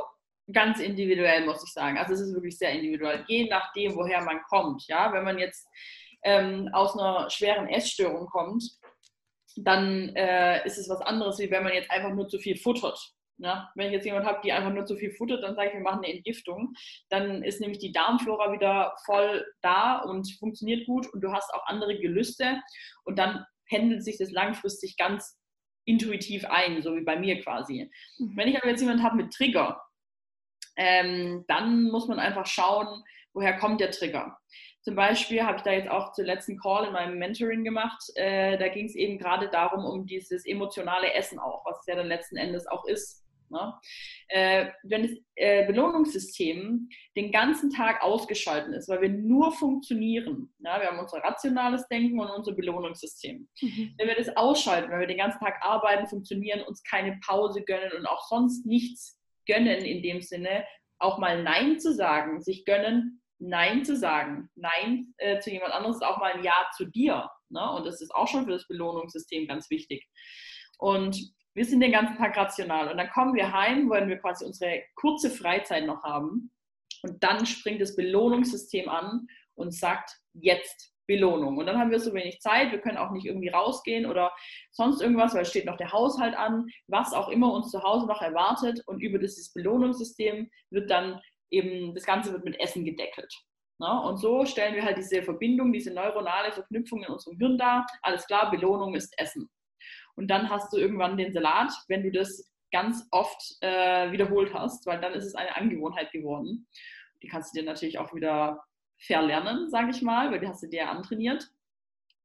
ganz individuell, muss ich sagen. Also es ist wirklich sehr individuell, je nachdem, woher man kommt. Ja, wenn man jetzt ähm, aus einer schweren Essstörung kommt, dann äh, ist es was anderes, wie wenn man jetzt einfach nur zu viel futtert. Ja, wenn ich jetzt jemanden habe, die einfach nur zu viel futtert, dann sage ich, wir machen eine Entgiftung. Dann ist nämlich die Darmflora wieder voll da und funktioniert gut und du hast auch andere Gelüste und dann pendelt sich das langfristig ganz intuitiv ein, so wie bei mir quasi. Mhm. Wenn ich aber jetzt jemanden habe mit Trigger, ähm, dann muss man einfach schauen, woher kommt der Trigger. Zum Beispiel habe ich da jetzt auch zur letzten Call in meinem Mentoring gemacht. Äh, da ging es eben gerade darum, um dieses emotionale Essen auch, was es ja dann letzten Endes auch ist. Ne? Äh, wenn das äh, Belohnungssystem den ganzen Tag ausgeschaltet ist, weil wir nur funktionieren, ja? wir haben unser rationales Denken und unser Belohnungssystem. Mhm. Wenn wir das ausschalten, wenn wir den ganzen Tag arbeiten, funktionieren, uns keine Pause gönnen und auch sonst nichts gönnen in dem Sinne, auch mal Nein zu sagen, sich gönnen, Nein zu sagen. Nein äh, zu jemand anderes ist auch mal ein Ja zu dir. Ne? Und das ist auch schon für das Belohnungssystem ganz wichtig. Und wir sind den ganzen Tag rational. Und dann kommen wir heim, wollen wir quasi unsere kurze Freizeit noch haben. Und dann springt das Belohnungssystem an und sagt, jetzt Belohnung. Und dann haben wir so wenig Zeit, wir können auch nicht irgendwie rausgehen oder sonst irgendwas, weil es steht noch der Haushalt an, was auch immer uns zu Hause noch erwartet. Und über dieses Belohnungssystem wird dann eben, das Ganze wird mit Essen gedeckelt. Und so stellen wir halt diese Verbindung, diese neuronale Verknüpfung in unserem Hirn dar. Alles klar, Belohnung ist Essen. Und dann hast du irgendwann den Salat, wenn du das ganz oft äh, wiederholt hast, weil dann ist es eine Angewohnheit geworden. Die kannst du dir natürlich auch wieder verlernen, sage ich mal, weil die hast du dir antrainiert.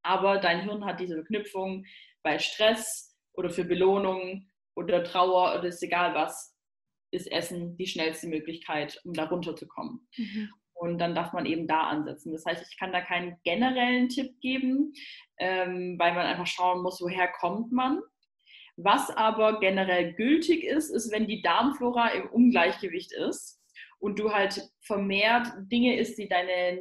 Aber dein Hirn hat diese Verknüpfung bei Stress oder für Belohnung oder Trauer oder ist egal was, ist Essen die schnellste Möglichkeit, um da runterzukommen. Mhm. Und dann darf man eben da ansetzen. Das heißt, ich kann da keinen generellen Tipp geben, ähm, weil man einfach schauen muss, woher kommt man. Was aber generell gültig ist, ist, wenn die Darmflora im Ungleichgewicht ist und du halt vermehrt Dinge isst, die deine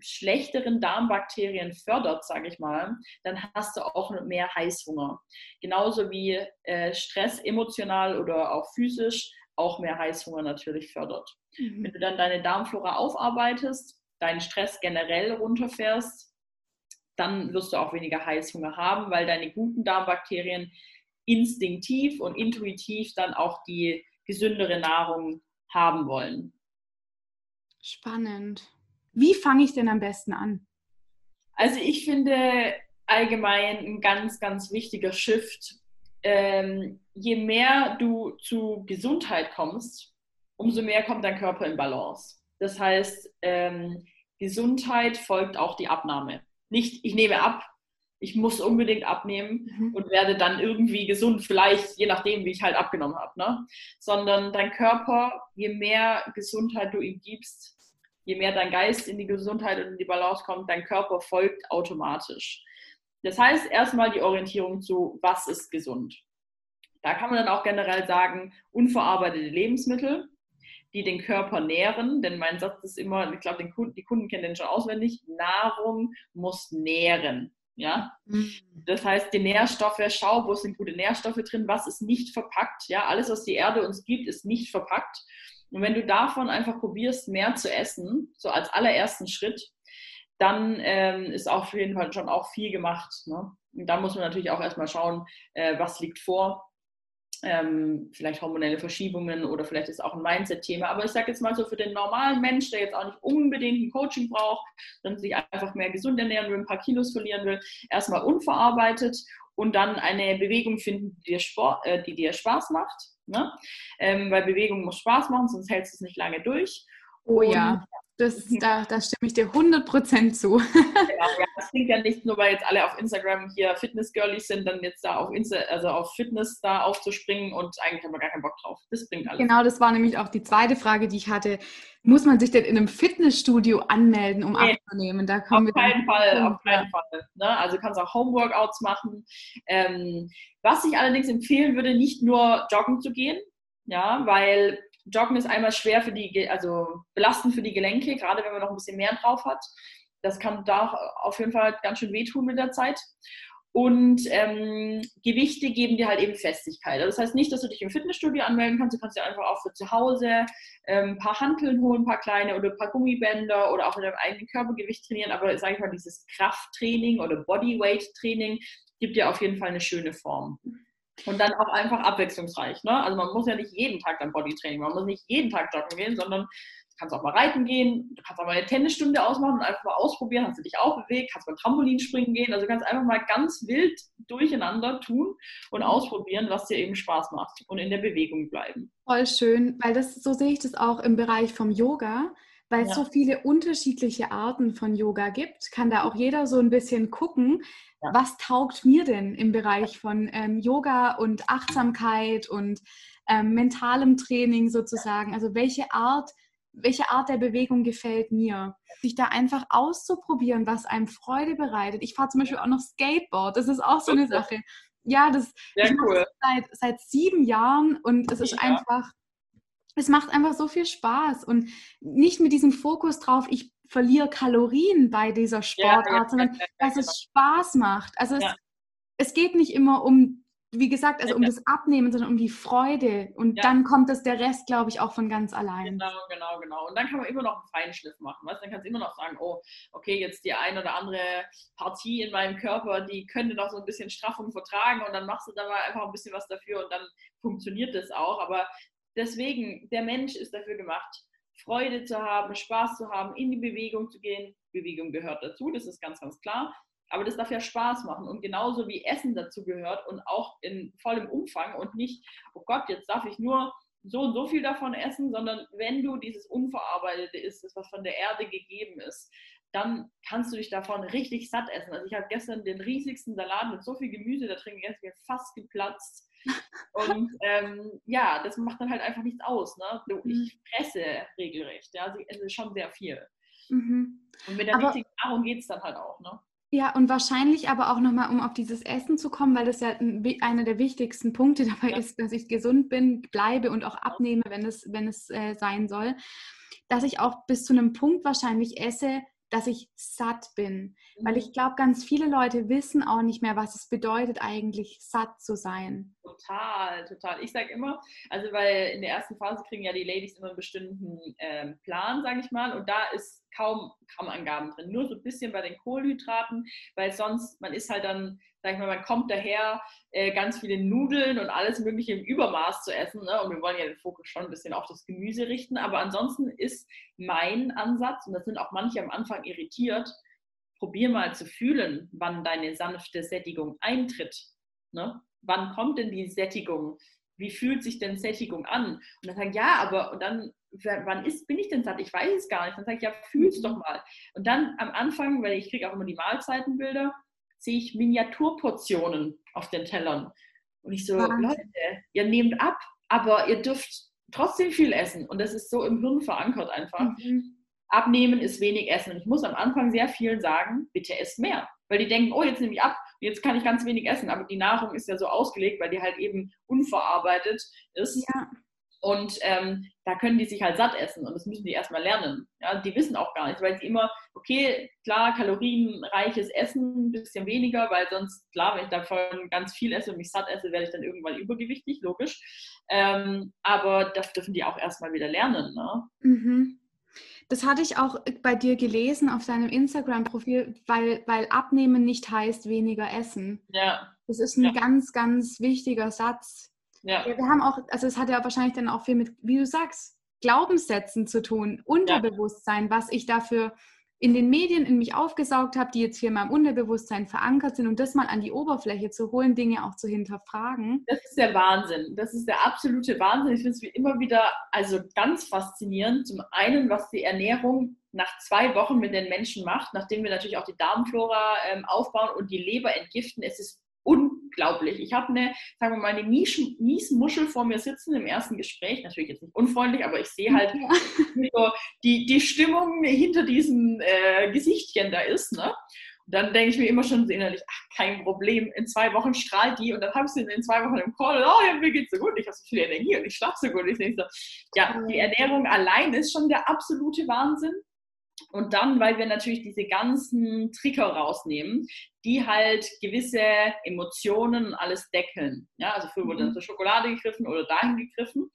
schlechteren Darmbakterien fördert, sage ich mal, dann hast du auch mehr Heißhunger. Genauso wie äh, Stress emotional oder auch physisch auch mehr Heißhunger natürlich fördert. Mhm. Wenn du dann deine Darmflora aufarbeitest, deinen Stress generell runterfährst, dann wirst du auch weniger Heißhunger haben, weil deine guten Darmbakterien instinktiv und intuitiv dann auch die gesündere Nahrung haben wollen.
Spannend. Wie fange ich denn am besten an?
Also ich finde allgemein ein ganz, ganz wichtiger Shift. Ähm, je mehr du zu Gesundheit kommst, umso mehr kommt dein Körper in Balance. Das heißt, ähm, Gesundheit folgt auch die Abnahme. Nicht, ich nehme ab, ich muss unbedingt abnehmen mhm. und werde dann irgendwie gesund, vielleicht je nachdem, wie ich halt abgenommen habe. Ne? Sondern dein Körper, je mehr Gesundheit du ihm gibst, je mehr dein Geist in die Gesundheit und in die Balance kommt, dein Körper folgt automatisch. Das heißt erstmal die Orientierung zu, was ist gesund. Da kann man dann auch generell sagen, unverarbeitete Lebensmittel, die den Körper nähren, denn mein Satz ist immer, ich glaube, die Kunden kennen den schon auswendig, Nahrung muss nähren. Ja? Mhm. Das heißt, die Nährstoffe, schau, wo sind gute Nährstoffe drin, was ist nicht verpackt. Ja? Alles, was die Erde uns gibt, ist nicht verpackt. Und wenn du davon einfach probierst, mehr zu essen, so als allerersten Schritt, dann ähm, ist auf jeden Fall schon auch viel gemacht. Ne? da muss man natürlich auch erstmal schauen, äh, was liegt vor. Ähm, vielleicht hormonelle Verschiebungen oder vielleicht ist auch ein Mindset-Thema. Aber ich sage jetzt mal so für den normalen Mensch, der jetzt auch nicht unbedingt ein Coaching braucht, sondern sich einfach mehr gesund ernähren will, ein paar Kilos verlieren will, erstmal unverarbeitet und dann eine Bewegung finden, die dir, Sport, äh, die dir Spaß macht. Ne? Ähm, weil Bewegung muss Spaß machen, sonst hältst du es nicht lange durch.
Oh und, ja. Das, mhm. da, da stimme ich dir 100% zu.
Ja, ja, das klingt ja nicht nur, weil jetzt alle auf Instagram hier Fitness-Girlies sind, dann jetzt da auf, Insta, also auf Fitness da aufzuspringen und eigentlich haben wir gar keinen Bock drauf. Das bringt alles.
Genau, das war nämlich auch die zweite Frage, die ich hatte. Muss man sich denn in einem Fitnessstudio anmelden, um nee, abzunehmen?
Da kommen auf keinen Fall, auf keinen Fall. Ne? Also du kannst auch Homeworkouts machen. Ähm, was ich allerdings empfehlen würde, nicht nur joggen zu gehen, ja, weil Joggen ist einmal schwer für die, also belastend für die Gelenke, gerade wenn man noch ein bisschen mehr drauf hat. Das kann da auf jeden Fall ganz schön wehtun mit der Zeit. Und ähm, Gewichte geben dir halt eben Festigkeit. Also das heißt nicht, dass du dich im Fitnessstudio anmelden kannst. Du kannst dir einfach auch für zu Hause ähm, ein paar Hanteln holen, ein paar kleine oder ein paar Gummibänder oder auch mit deinem eigenen Körpergewicht trainieren. Aber sage ich mal, dieses Krafttraining oder Bodyweight-Training gibt dir auf jeden Fall eine schöne Form. Und dann auch einfach abwechslungsreich. Ne? Also man muss ja nicht jeden Tag dann Bodytraining, man muss nicht jeden Tag joggen gehen, sondern du kannst auch mal reiten gehen, du kannst auch mal eine Tennisstunde ausmachen und einfach mal ausprobieren, hast du dich auch bewegt, kannst mal Trampolinspringen gehen. Also du kannst einfach mal ganz wild durcheinander tun und ausprobieren, was dir eben Spaß macht und in der Bewegung bleiben.
Voll schön, weil das so sehe ich das auch im Bereich vom Yoga weil es ja. so viele unterschiedliche Arten von Yoga gibt, kann da auch jeder so ein bisschen gucken, ja. was taugt mir denn im Bereich von ähm, Yoga und Achtsamkeit und ähm, mentalem Training sozusagen. Also welche Art, welche Art der Bewegung gefällt mir? Sich da einfach auszuprobieren, was einem Freude bereitet. Ich fahre zum Beispiel auch noch Skateboard. Das ist auch so eine Sache. Ja, das Sehr cool. seit, seit sieben Jahren und es ist ja. einfach es macht einfach so viel Spaß und nicht mit diesem Fokus drauf, ich verliere Kalorien bei dieser Sportart, ja, ja, sondern dass es Spaß macht. Also es, es geht nicht immer um, wie gesagt, also um das Abnehmen, sondern um die Freude und dann kommt das der Rest, glaube ich, auch von ganz allein.
Genau, genau, genau. Und dann kann man immer noch einen Feinschliff machen. Weißt? Dann kannst du immer noch sagen, oh, okay, jetzt die eine oder andere Partie in meinem Körper, die könnte noch so ein bisschen Straffung vertragen und dann machst du da mal einfach ein bisschen was dafür und dann funktioniert das auch. Aber Deswegen, der Mensch ist dafür gemacht, Freude zu haben, Spaß zu haben, in die Bewegung zu gehen. Bewegung gehört dazu, das ist ganz, ganz klar. Aber das darf ja Spaß machen und genauso wie Essen dazu gehört und auch in vollem Umfang und nicht, oh Gott, jetzt darf ich nur so und so viel davon essen, sondern wenn du dieses Unverarbeitete isst, das was von der Erde gegeben ist, dann kannst du dich davon richtig satt essen. Also ich habe gestern den riesigsten Salat mit so viel Gemüse da drin gegessen, mir fast geplatzt. Und ähm, ja, das macht dann halt einfach nichts aus. Ne? Mhm. Ich fresse regelrecht. Ja? Also ich esse schon sehr viel. Mhm. Und mit der aber, richtigen Nahrung geht es dann halt auch. Ne?
Ja, und wahrscheinlich aber auch nochmal, um auf dieses Essen zu kommen, weil das ja einer der wichtigsten Punkte dabei ja. ist, dass ich gesund bin, bleibe und auch abnehme, wenn es, wenn es äh, sein soll, dass ich auch bis zu einem Punkt wahrscheinlich esse, dass ich satt bin. Mhm. Weil ich glaube, ganz viele Leute wissen auch nicht mehr, was es bedeutet, eigentlich satt zu sein.
Total, total. Ich sage immer, also weil in der ersten Phase kriegen ja die Ladies immer einen bestimmten äh, Plan, sage ich mal, und da ist kaum Grammangaben drin, nur so ein bisschen bei den Kohlenhydraten, weil sonst, man ist halt dann, sag ich mal, man kommt daher, äh, ganz viele Nudeln und alles Mögliche im Übermaß zu essen. Ne? Und wir wollen ja den Fokus schon ein bisschen auf das Gemüse richten. Aber ansonsten ist mein Ansatz, und da sind auch manche am Anfang irritiert, probier mal zu fühlen, wann deine sanfte Sättigung eintritt. Ne? Wann kommt denn die Sättigung? Wie fühlt sich denn Sättigung an? Und dann sagen, ja, aber und dann wann ist, bin ich denn satt? Ich weiß es gar nicht. Dann sage ich, ja, fühl's doch mal. Und dann am Anfang, weil ich kriege auch immer die Mahlzeitenbilder, sehe ich Miniaturportionen auf den Tellern. Und ich so, Wahnsinn. Leute, ihr nehmt ab, aber ihr dürft trotzdem viel essen. Und das ist so im Hirn verankert einfach. Mhm. Abnehmen ist wenig essen. Und ich muss am Anfang sehr vielen sagen, bitte esst mehr. Weil die denken, oh, jetzt nehme ich ab, jetzt kann ich ganz wenig essen. Aber die Nahrung ist ja so ausgelegt, weil die halt eben unverarbeitet ist. Ja. Und ähm, da können die sich halt satt essen und das müssen die erstmal lernen. Ja, die wissen auch gar nicht, weil sie immer, okay, klar, kalorienreiches Essen, ein bisschen weniger, weil sonst, klar, wenn ich davon ganz viel esse und mich satt esse, werde ich dann irgendwann übergewichtig, logisch. Ähm, aber das dürfen die auch erstmal wieder lernen. Ne?
Mhm. Das hatte ich auch bei dir gelesen auf deinem Instagram-Profil, weil, weil Abnehmen nicht heißt weniger essen.
Ja.
Das ist ein
ja.
ganz, ganz wichtiger Satz.
Ja.
ja. Wir haben auch, also es hat ja wahrscheinlich dann auch viel mit, wie du sagst, Glaubenssätzen zu tun, Unterbewusstsein, ja. was ich dafür in den Medien in mich aufgesaugt habe, die jetzt hier in meinem Unterbewusstsein verankert sind und das mal an die Oberfläche zu holen, Dinge auch zu hinterfragen.
Das ist der Wahnsinn. Das ist der absolute Wahnsinn. Ich finde es wie immer wieder also ganz faszinierend. Zum einen, was die Ernährung nach zwei Wochen mit den Menschen macht, nachdem wir natürlich auch die Darmflora ähm, aufbauen und die Leber entgiften. Es ist unglaublich. Ich habe eine, sagen wir mal, eine Miesmuschel vor mir sitzen im ersten Gespräch. Natürlich jetzt nicht unfreundlich, aber ich sehe halt ja. die, die Stimmung hinter diesem äh, Gesichtchen da ist. Ne? Und dann denke ich mir immer schon innerlich, ach, kein Problem, in zwei Wochen strahlt die und dann habe ich sie in zwei Wochen im Call, oh ja, mir geht's so gut, ich habe so viel Energie und ich schlafe so gut. Ich denke so, ja, die Ernährung allein ist schon der absolute Wahnsinn. Und dann, weil wir natürlich diese ganzen Trigger rausnehmen, die halt gewisse Emotionen und alles deckeln. Ja, also früher wurde dann mhm. zur Schokolade gegriffen oder dahin gegriffen.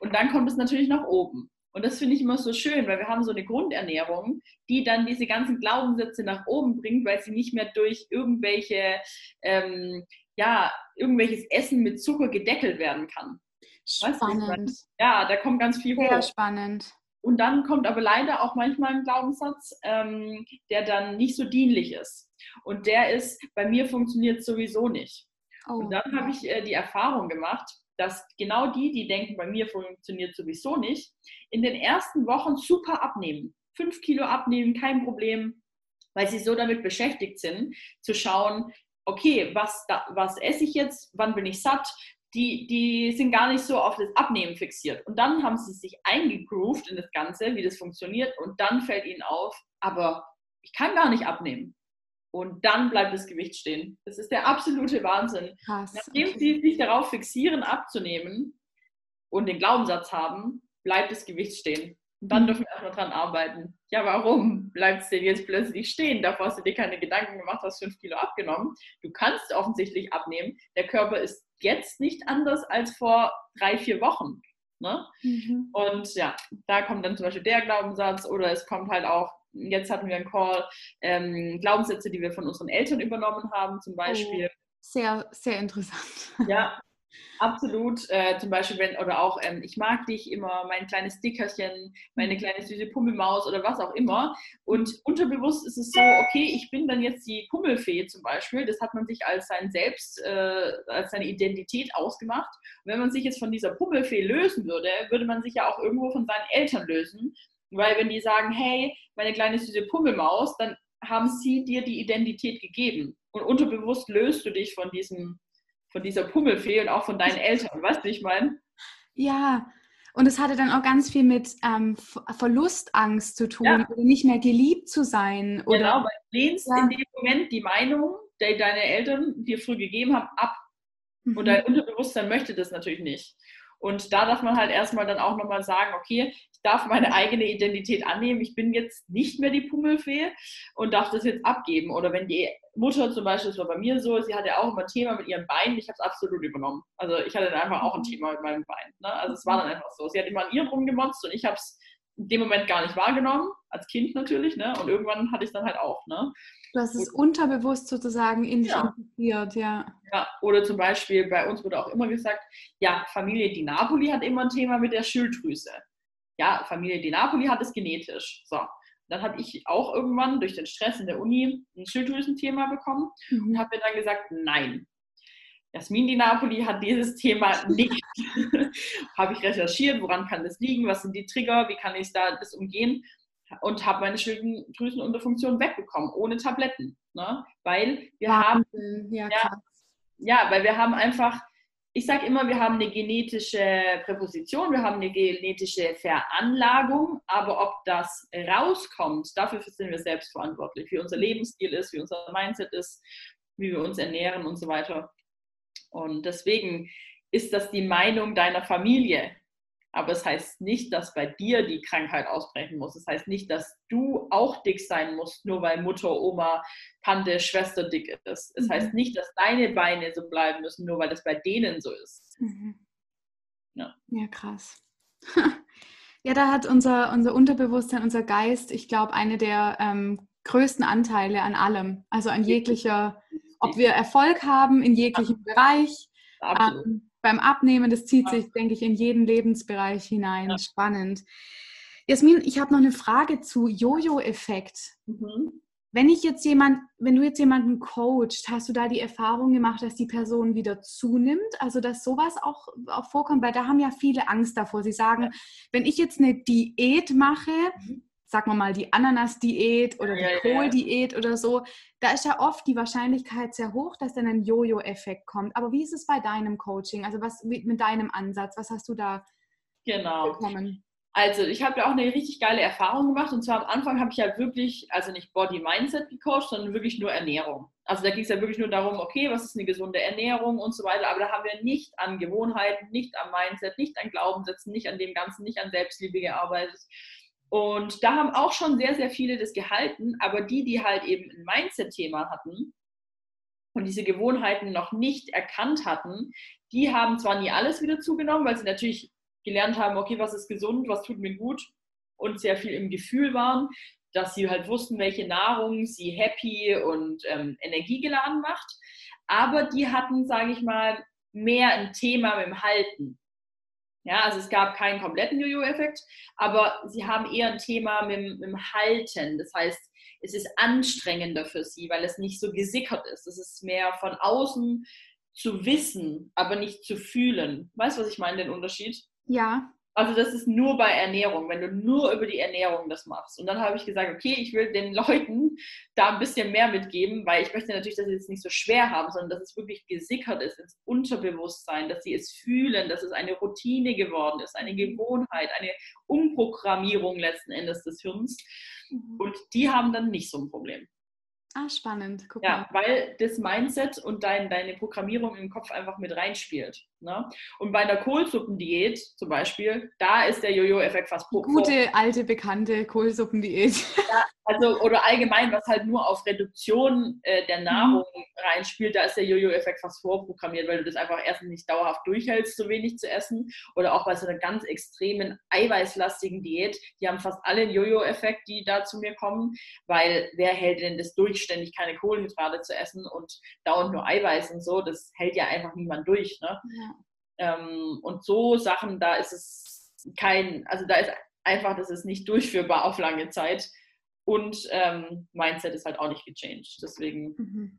Und dann kommt es natürlich nach oben. Und das finde ich immer so schön, weil wir haben so eine Grundernährung, die dann diese ganzen Glaubenssätze nach oben bringt, weil sie nicht mehr durch irgendwelche, ähm, ja, irgendwelches Essen mit Zucker gedeckelt werden kann.
Spannend.
Ja, da kommt ganz viel hoch.
Sehr spannend.
Und dann kommt aber leider auch manchmal ein Glaubenssatz, ähm, der dann nicht so dienlich ist. Und der ist, bei mir funktioniert sowieso nicht. Oh. Und dann habe ich äh, die Erfahrung gemacht, dass genau die, die denken, bei mir funktioniert sowieso nicht, in den ersten Wochen super abnehmen. Fünf Kilo abnehmen, kein Problem, weil sie so damit beschäftigt sind, zu schauen, okay, was, da, was esse ich jetzt, wann bin ich satt, die, die sind gar nicht so auf das Abnehmen fixiert. Und dann haben sie sich eingegroovt in das Ganze, wie das funktioniert. Und dann fällt ihnen auf, aber ich kann gar nicht abnehmen. Und dann bleibt das Gewicht stehen. Das ist der absolute Wahnsinn. Krass, Nachdem okay. sie sich darauf fixieren, abzunehmen und den Glaubenssatz haben, bleibt das Gewicht stehen. Und dann mhm. dürfen wir erstmal dran arbeiten. Ja, warum bleibt es denn jetzt plötzlich stehen? Davor hast du dir keine Gedanken gemacht, hast fünf Kilo abgenommen. Du kannst offensichtlich abnehmen. Der Körper ist jetzt nicht anders als vor drei, vier Wochen. Ne? Mhm. Und ja, da kommt dann zum Beispiel der Glaubenssatz oder es kommt halt auch, jetzt hatten wir einen Call, ähm, Glaubenssätze, die wir von unseren Eltern übernommen haben, zum Beispiel. Oh,
sehr, sehr interessant.
Ja, Absolut. Äh, zum Beispiel, wenn, oder auch, ähm, ich mag dich immer, mein kleines Dickerchen, meine mhm. kleine süße Pummelmaus oder was auch immer. Und unterbewusst ist es so, okay, ich bin dann jetzt die Pummelfee zum Beispiel. Das hat man sich als sein Selbst, äh, als seine Identität ausgemacht. Und wenn man sich jetzt von dieser Pummelfee lösen würde, würde man sich ja auch irgendwo von seinen Eltern lösen. Weil wenn die sagen, hey, meine kleine süße Pummelmaus, dann haben sie dir die Identität gegeben. Und unterbewusst löst du dich von diesem von dieser Pummelfee und auch von deinen Eltern. Weißt du, ich meine?
Ja, und es hatte dann auch ganz viel mit ähm, Verlustangst zu tun, ja. nicht mehr geliebt zu sein.
Oder, genau, weil du lehnst ja. in dem Moment die Meinung, die deine Eltern dir früh gegeben haben, ab. Mhm. Und dein Unterbewusstsein möchte das natürlich nicht. Und da darf man halt erstmal dann auch nochmal sagen, okay, ich darf meine eigene Identität annehmen, ich bin jetzt nicht mehr die Pummelfee und darf das jetzt abgeben. Oder wenn die Mutter zum Beispiel, das war bei mir so, sie hatte auch immer ein Thema mit ihren Beinen, ich habe es absolut übernommen. Also ich hatte dann einfach auch ein Thema mit meinem Bein. Ne? Also es war dann einfach so. Sie hat immer an ihr rumgemotzt und ich habe es in dem Moment gar nicht wahrgenommen, als Kind natürlich, ne? Und irgendwann hatte ich es dann halt auch, ne?
Du hast es unterbewusst sozusagen in dich ja. integriert, ja.
Ja, oder zum Beispiel bei uns wurde auch immer gesagt, ja, Familie Di Napoli hat immer ein Thema mit der Schilddrüse. Ja, Familie Di Napoli hat es genetisch. So. Dann habe ich auch irgendwann durch den Stress in der Uni ein Schilddrüsenthema bekommen mhm. und habe mir dann gesagt, nein, Jasmin Di Napoli hat dieses Thema nicht. habe ich recherchiert, woran kann das liegen, was sind die Trigger, wie kann ich da das umgehen und habe meine Schilddrüsenunterfunktion wegbekommen, ohne Tabletten. Ne? Weil wir ja, haben ja, ja, ja, weil wir haben einfach, ich sage immer, wir haben eine genetische Präposition, wir haben eine genetische Veranlagung, aber ob das rauskommt, dafür sind wir selbst verantwortlich, wie unser Lebensstil ist, wie unser Mindset ist, wie wir uns ernähren und so weiter. Und deswegen ist das die Meinung deiner Familie. Aber es heißt nicht, dass bei dir die Krankheit ausbrechen muss. Es heißt nicht, dass du auch dick sein musst, nur weil Mutter, Oma, Tante, Schwester dick ist. Es mhm. heißt nicht, dass deine Beine so bleiben müssen, nur weil das bei denen so ist. Mhm.
Ja. ja, krass. Ja, da hat unser, unser Unterbewusstsein, unser Geist, ich glaube, eine der ähm, größten Anteile an allem. Also an jeglicher, ob wir Erfolg haben in jeglichem Bereich. Ähm, beim Abnehmen, das zieht sich, denke ich, in jeden Lebensbereich hinein. Ja. Spannend. Jasmin, ich habe noch eine Frage zu Jojo-Effekt. Mhm. Wenn ich jetzt jemand, wenn du jetzt jemanden coachst, hast du da die Erfahrung gemacht, dass die Person wieder zunimmt? Also dass sowas auch, auch vorkommt, weil da haben ja viele Angst davor. Sie sagen, ja. wenn ich jetzt eine Diät mache, mhm. Sagen wir mal die Ananas-Diät oder die Kohl-Diät oder so, da ist ja oft die Wahrscheinlichkeit sehr hoch, dass dann ein Jojo-Effekt kommt. Aber wie ist es bei deinem Coaching? Also was mit deinem Ansatz? Was hast du da
genau. bekommen? Also ich habe ja auch eine richtig geile Erfahrung gemacht und zwar am Anfang habe ich ja wirklich, also nicht Body Mindset gecoacht, sondern wirklich nur Ernährung. Also da ging es ja wirklich nur darum, okay, was ist eine gesunde Ernährung und so weiter, aber da haben wir nicht an Gewohnheiten, nicht am Mindset, nicht an Glaubenssätzen, nicht an dem Ganzen, nicht an Selbstliebe gearbeitet. Und da haben auch schon sehr, sehr viele das gehalten, aber die, die halt eben ein Mindset-Thema hatten und diese Gewohnheiten noch nicht erkannt hatten, die haben zwar nie alles wieder zugenommen, weil sie natürlich gelernt haben, okay, was ist gesund, was tut mir gut und sehr viel im Gefühl waren, dass sie halt wussten, welche Nahrung sie happy und ähm, energiegeladen macht. Aber die hatten, sage ich mal, mehr ein Thema mit dem Halten. Ja, also es gab keinen kompletten Jojo-Effekt, aber sie haben eher ein Thema mit, mit dem Halten. Das heißt, es ist anstrengender für sie, weil es nicht so gesickert ist. Es ist mehr von außen zu wissen, aber nicht zu fühlen. Weißt du, was ich meine, den Unterschied?
Ja.
Also das ist nur bei Ernährung, wenn du nur über die Ernährung das machst. Und dann habe ich gesagt, okay, ich will den Leuten da ein bisschen mehr mitgeben, weil ich möchte natürlich, dass sie es nicht so schwer haben, sondern dass es wirklich gesickert ist ins Unterbewusstsein, dass sie es fühlen, dass es eine Routine geworden ist, eine Gewohnheit, eine Umprogrammierung letzten Endes des Hirns. Mhm. Und die haben dann nicht so ein Problem.
Ah, spannend.
Guck ja, mal. weil das Mindset und dein, deine Programmierung im Kopf einfach mit reinspielt. Ne? Und bei einer Kohlsuppendiät zum Beispiel, da ist der Jojo-Effekt fast
pro. Gute, alte, bekannte Kohlsuppendiät.
Ja, also, oder allgemein, was halt nur auf Reduktion äh, der mhm. Nahrung mhm. reinspielt, da ist der Jojo-Effekt fast vorprogrammiert, weil du das einfach erstens nicht dauerhaft durchhältst, so wenig zu essen. Oder auch bei so einer ganz extremen, eiweißlastigen Diät, die haben fast alle einen Jojo-Effekt, die da zu mir kommen, weil wer hält denn das durch, ständig keine Kohlenhydrate zu essen und dauernd nur Eiweiß und so? Das hält ja einfach niemand durch. Ne? Ja. Ähm, und so Sachen, da ist es kein, also da ist einfach, das ist nicht durchführbar auf lange Zeit und ähm, Mindset ist halt auch nicht gechanged. Deswegen. Mhm.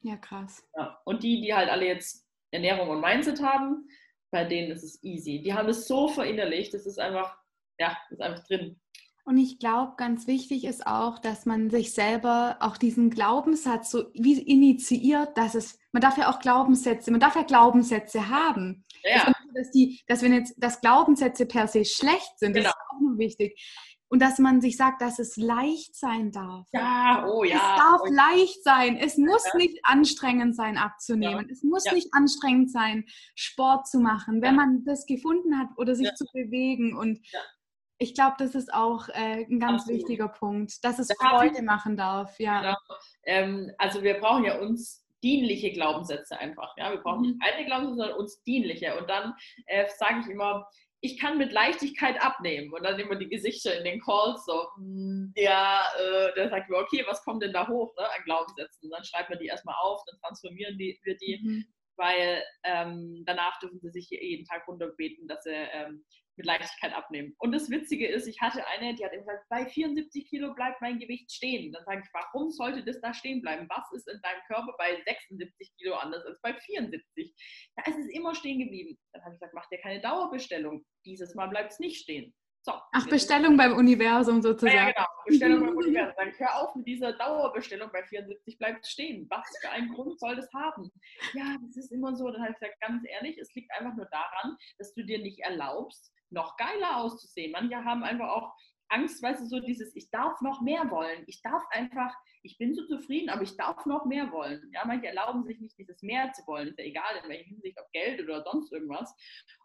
Ja, krass.
Ja. Und die, die halt alle jetzt Ernährung und Mindset haben, bei denen ist es easy. Die haben es so verinnerlicht, das ist einfach, ja, ist einfach drin.
Und ich glaube, ganz wichtig ist auch, dass man sich selber auch diesen Glaubenssatz so wie initiiert, dass es, man darf ja auch Glaubenssätze, man darf ja Glaubenssätze haben. Ja. Dass, die, dass wenn jetzt, dass Glaubenssätze per se schlecht sind, genau. das ist auch nur wichtig und dass man sich sagt, dass es leicht sein darf.
Ja, oh ja.
Es darf oh. leicht sein. Es muss ja. nicht anstrengend sein, abzunehmen. Ja. Es muss ja. nicht anstrengend sein, Sport zu machen, wenn man das gefunden hat oder sich zu bewegen. Und ich glaube, das ist auch äh, ein ganz Absolut. wichtiger Punkt, dass es da Freude machen darf. Ja. Genau.
Ähm, also wir brauchen ja uns dienliche Glaubenssätze einfach. Ja? Wir brauchen mhm. nicht alte Glaubenssätze, sondern uns dienliche. Und dann äh, sage ich immer, ich kann mit Leichtigkeit abnehmen. Und dann immer die Gesichter in den Calls so, hm, ja, äh, der sagt mir, okay, was kommt denn da hoch ne, an Glaubenssätzen? Und dann schreibt man die erstmal auf, dann transformieren die, wir die, mhm. weil ähm, danach dürfen sie sich jeden Tag runterbeten, dass sie ähm, mit Leichtigkeit abnehmen. Und das Witzige ist, ich hatte eine, die hat gesagt, bei 74 Kilo bleibt mein Gewicht stehen. Dann sage ich, warum sollte das da stehen bleiben? Was ist in deinem Körper bei 76 Kilo anders als bei 74? Da ist es immer stehen geblieben. Dann habe ich gesagt, mach dir keine Dauerbestellung. Dieses Mal bleibt es nicht stehen.
So, Ach, Bestellung beim Universum sozusagen. Ja, genau,
Bestellung beim Universum. Dann hör auf mit dieser Dauerbestellung bei 74, bleibt stehen. Was für einen Grund soll das haben? Ja, das ist immer so. Dann habe ich gesagt, ganz ehrlich, es liegt einfach nur daran, dass du dir nicht erlaubst, noch geiler auszusehen. Manche haben einfach auch Angst, weißt du, so dieses, ich darf noch mehr wollen. Ich darf einfach, ich bin so zufrieden, aber ich darf noch mehr wollen. Ja, manche erlauben sich nicht, dieses mehr zu wollen. Ist ja egal, in welcher Hinsicht, ob Geld oder sonst irgendwas.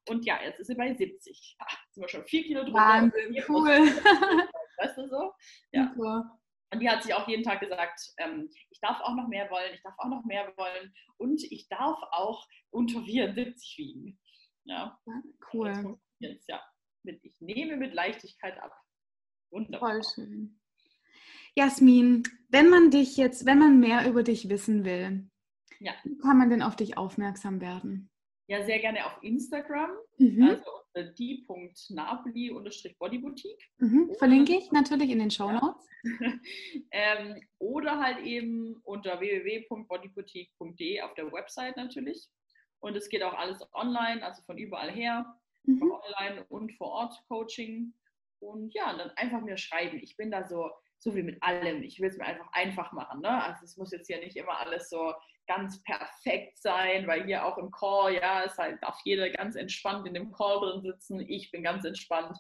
Und ja, jetzt ist sie bei 70. Ach, sind wir schon vier Kilo drüber.
Wahnsinn, cool.
Weißt du so? Ja. Super. Und die hat sich auch jeden Tag gesagt, ähm, ich darf auch noch mehr wollen, ich darf auch noch mehr wollen und ich darf auch unter 74 wiegen. Ja.
Cool.
Jetzt, ja. Ich nehme mit Leichtigkeit ab. Wunderbar.
Voll schön. Jasmin, wenn man dich jetzt, wenn man mehr über dich wissen will, ja. wie kann man denn auf dich aufmerksam werden?
Ja, sehr gerne auf Instagram, mhm. also unter die.napoli-bodyboutique.
Mhm. Verlinke ich natürlich in den Show Notes.
Ja. ähm, oder halt eben unter www.bodyboutique.de auf der Website natürlich. Und es geht auch alles online, also von überall her, mhm. online und vor Ort Coaching. Und ja, dann einfach mir schreiben. Ich bin da so, so wie mit allem. Ich will es mir einfach einfach machen. Ne? Also es muss jetzt hier nicht immer alles so ganz perfekt sein, weil hier auch im Call, ja, es halt, darf jeder ganz entspannt in dem Call drin sitzen. Ich bin ganz entspannt,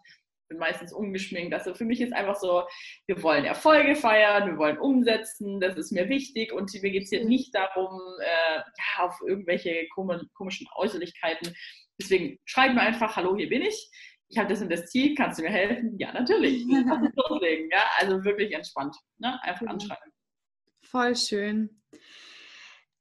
bin meistens ungeschminkt. Also für mich ist einfach so, wir wollen Erfolge feiern, wir wollen umsetzen, das ist mir wichtig und mir geht es hier nicht darum, äh, ja, auf irgendwelche komischen Äußerlichkeiten. Deswegen schreiben wir einfach, hallo, hier bin ich. Ich habe das und das Ziel, kannst du mir helfen? Ja, natürlich. Loslegen, ja? Also wirklich entspannt. Ne? Einfach anschreiben.
Voll schön.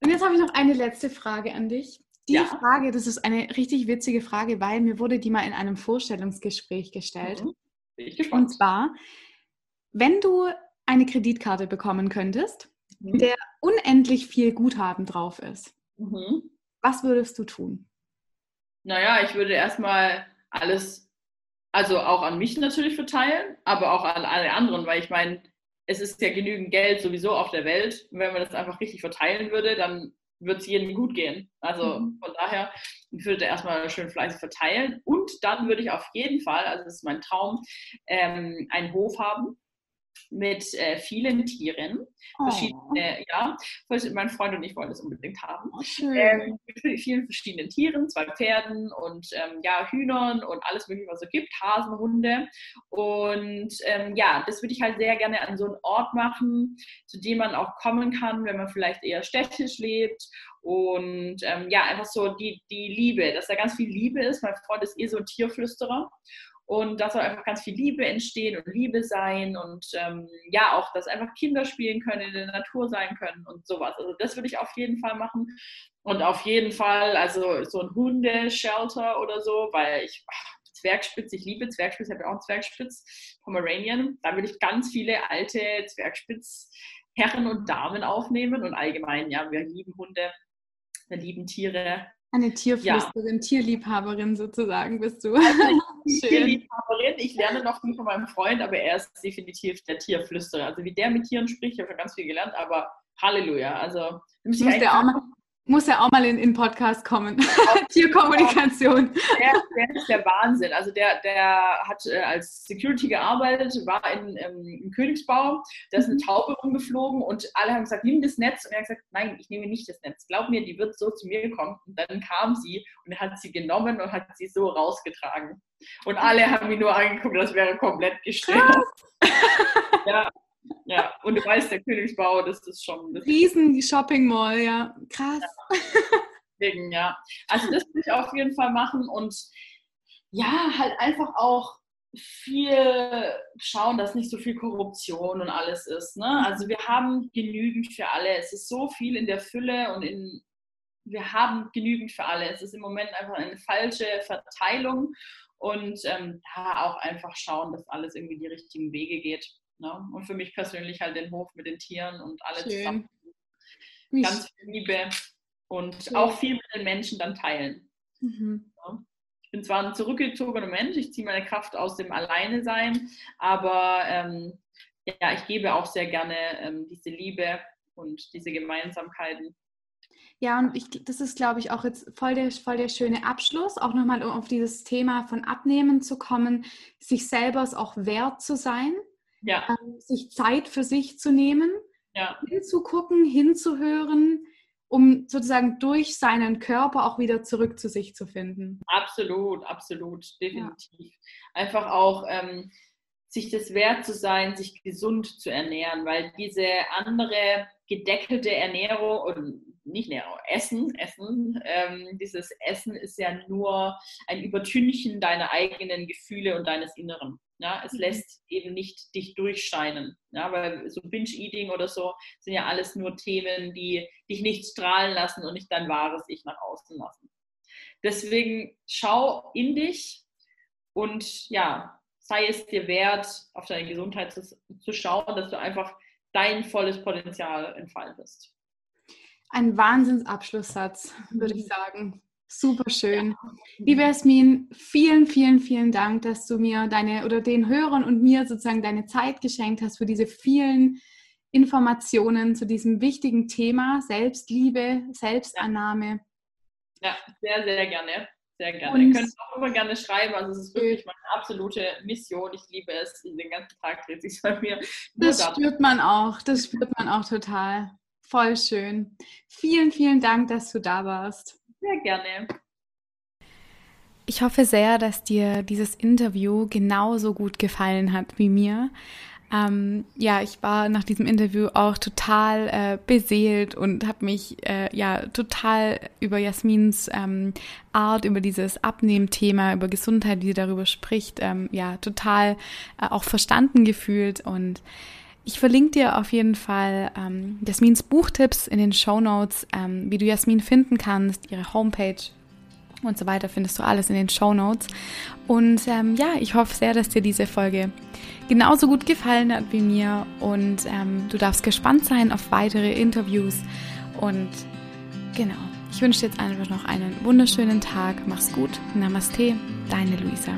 Und jetzt habe ich noch eine letzte Frage an dich. Die ja. Frage, das ist eine richtig witzige Frage, weil mir wurde die mal in einem Vorstellungsgespräch gestellt. Mhm.
Bin ich gespannt.
Und zwar, wenn du eine Kreditkarte bekommen könntest, mhm. der unendlich viel Guthaben drauf ist, mhm. was würdest du tun?
Naja, ich würde erstmal alles, also auch an mich natürlich verteilen, aber auch an alle anderen, weil ich meine, es ist ja genügend Geld sowieso auf der Welt. Und wenn man das einfach richtig verteilen würde, dann wird es jedem gut gehen. Also mhm. von daher, ich würde erstmal schön fleißig verteilen. Und dann würde ich auf jeden Fall, also das ist mein Traum, ähm, einen Hof haben mit äh, vielen Tieren. Oh. Verschiedene, ja, mein Freund und ich wollen das unbedingt haben. Oh, ähm, mit vielen verschiedenen Tieren, zwei Pferden und ähm, ja, Hühnern und alles mögliche, was es gibt, Hasenhunde. Und ähm, ja, das würde ich halt sehr gerne an so einen Ort machen, zu dem man auch kommen kann, wenn man vielleicht eher städtisch lebt. Und ähm, ja, einfach so die, die Liebe, dass da ganz viel Liebe ist. Mein Freund ist eh so ein Tierflüsterer. Und da soll einfach ganz viel Liebe entstehen und Liebe sein und ähm, ja, auch, dass einfach Kinder spielen können, in der Natur sein können und sowas. Also das würde ich auf jeden Fall machen. Und auf jeden Fall, also so ein Hundeshelter oder so, weil ich, ach, Zwergspitz, ich liebe Zwergspitz, ich habe ja auch einen Zwergspitz, Pomeranian. Da würde ich ganz viele alte Zwergspitz Herren und Damen aufnehmen und allgemein, ja, wir lieben Hunde, wir lieben Tiere
eine Tierflüsterin, ja. Tierliebhaberin sozusagen bist du.
Also Tierliebhaberin. Ich lerne noch viel von meinem Freund, aber er ist definitiv der Tierflüsterer. Also wie der mit Tieren spricht, ich habe schon ganz viel gelernt, aber Halleluja. Also
muss der auch mal, muss ja auch mal in den Podcast kommen. Tierkommunikation.
Der, der, ist der Wahnsinn. Also der, der hat äh, als Security gearbeitet, war in, ähm, im Königsbau, da ist eine mhm. Taube rumgeflogen und alle haben gesagt, nimm das Netz. Und er hat gesagt, nein, ich nehme nicht das Netz. Glaub mir, die wird so zu mir kommen. Und dann kam sie und er hat sie genommen und hat sie so rausgetragen. Und alle haben ihn nur angeguckt, das wäre komplett gestresst. ja, ja, und du weißt, der Königsbau, das ist schon. Das
Riesen Shopping Mall, ja. Krass.
Ja. Deswegen, ja. Also das will ich auf jeden Fall machen und ja, halt einfach auch viel schauen, dass nicht so viel Korruption und alles ist. Ne? Also wir haben genügend für alle. Es ist so viel in der Fülle und in, wir haben genügend für alle. Es ist im Moment einfach eine falsche Verteilung und ähm, da auch einfach schauen, dass alles irgendwie die richtigen Wege geht. Ne? Und für mich persönlich halt den Hof mit den Tieren und alle Schön. zusammen. Ganz viel Liebe und Schön. auch viel mit den Menschen dann teilen. Mhm. Ja? Ich bin zwar ein zurückgezogener Mensch, ich ziehe meine Kraft aus dem Alleine-Sein, aber ähm, ja, ich gebe auch sehr gerne ähm, diese Liebe und diese Gemeinsamkeiten.
Ja, und ich, das ist, glaube ich, auch jetzt voll der, voll der schöne Abschluss, auch nochmal um auf dieses Thema von Abnehmen zu kommen, sich selber es auch wert zu sein, ja. ähm, sich Zeit für sich zu nehmen, ja. hinzugucken, hinzuhören, um sozusagen durch seinen Körper auch wieder zurück zu sich zu finden.
Absolut, absolut, definitiv. Einfach auch ähm, sich das wert zu sein, sich gesund zu ernähren, weil diese andere gedeckelte Ernährung und nicht Ernährung, Essen, Essen, ähm, dieses Essen ist ja nur ein Übertünchen deiner eigenen Gefühle und deines Inneren. Ja, es mhm. lässt eben nicht dich durchscheinen. Ja, weil so Binge-Eating oder so sind ja alles nur Themen, die dich nicht strahlen lassen und nicht dein wahres Ich nach außen lassen. Deswegen schau in dich Und ja, sei es dir wert, auf deine Gesundheit zu, zu schauen, dass du einfach dein volles Potenzial entfaltest.
Ein Wahnsinnsabschlusssatz, würde ich mhm. sagen. Super schön. Ja. Liebe Jasmin, vielen, vielen, vielen Dank, dass du mir deine oder den Hörern und mir sozusagen deine Zeit geschenkt hast für diese vielen Informationen zu diesem wichtigen Thema Selbstliebe, Selbstannahme.
Ja, sehr, sehr gerne. Sehr gerne. Und Ihr könnt auch immer gerne schreiben. Also es ist wirklich meine absolute Mission. Ich liebe es. Den ganzen Tag dreht sich bei mir.
das spürt man auch. Das spürt man auch total. Voll schön. Vielen, vielen Dank, dass du da warst.
Sehr gerne.
Ich hoffe sehr, dass dir dieses Interview genauso gut gefallen hat wie mir. Ähm, ja, ich war nach diesem Interview auch total äh, beseelt und habe mich äh, ja total über Jasmins ähm, Art, über dieses Abnehmthema, über Gesundheit, wie sie darüber spricht, ähm, ja total äh, auch verstanden gefühlt und ich verlinke dir auf jeden Fall ähm, Jasmins Buchtipps in den Show Notes, ähm, wie du Jasmin finden kannst, ihre Homepage und so weiter findest du alles in den Show Notes. Und ähm, ja, ich hoffe sehr, dass dir diese Folge genauso gut gefallen hat wie mir und ähm, du darfst gespannt sein auf weitere Interviews. Und genau, ich wünsche dir jetzt einfach noch einen wunderschönen Tag. Mach's gut. Namaste, deine Luisa.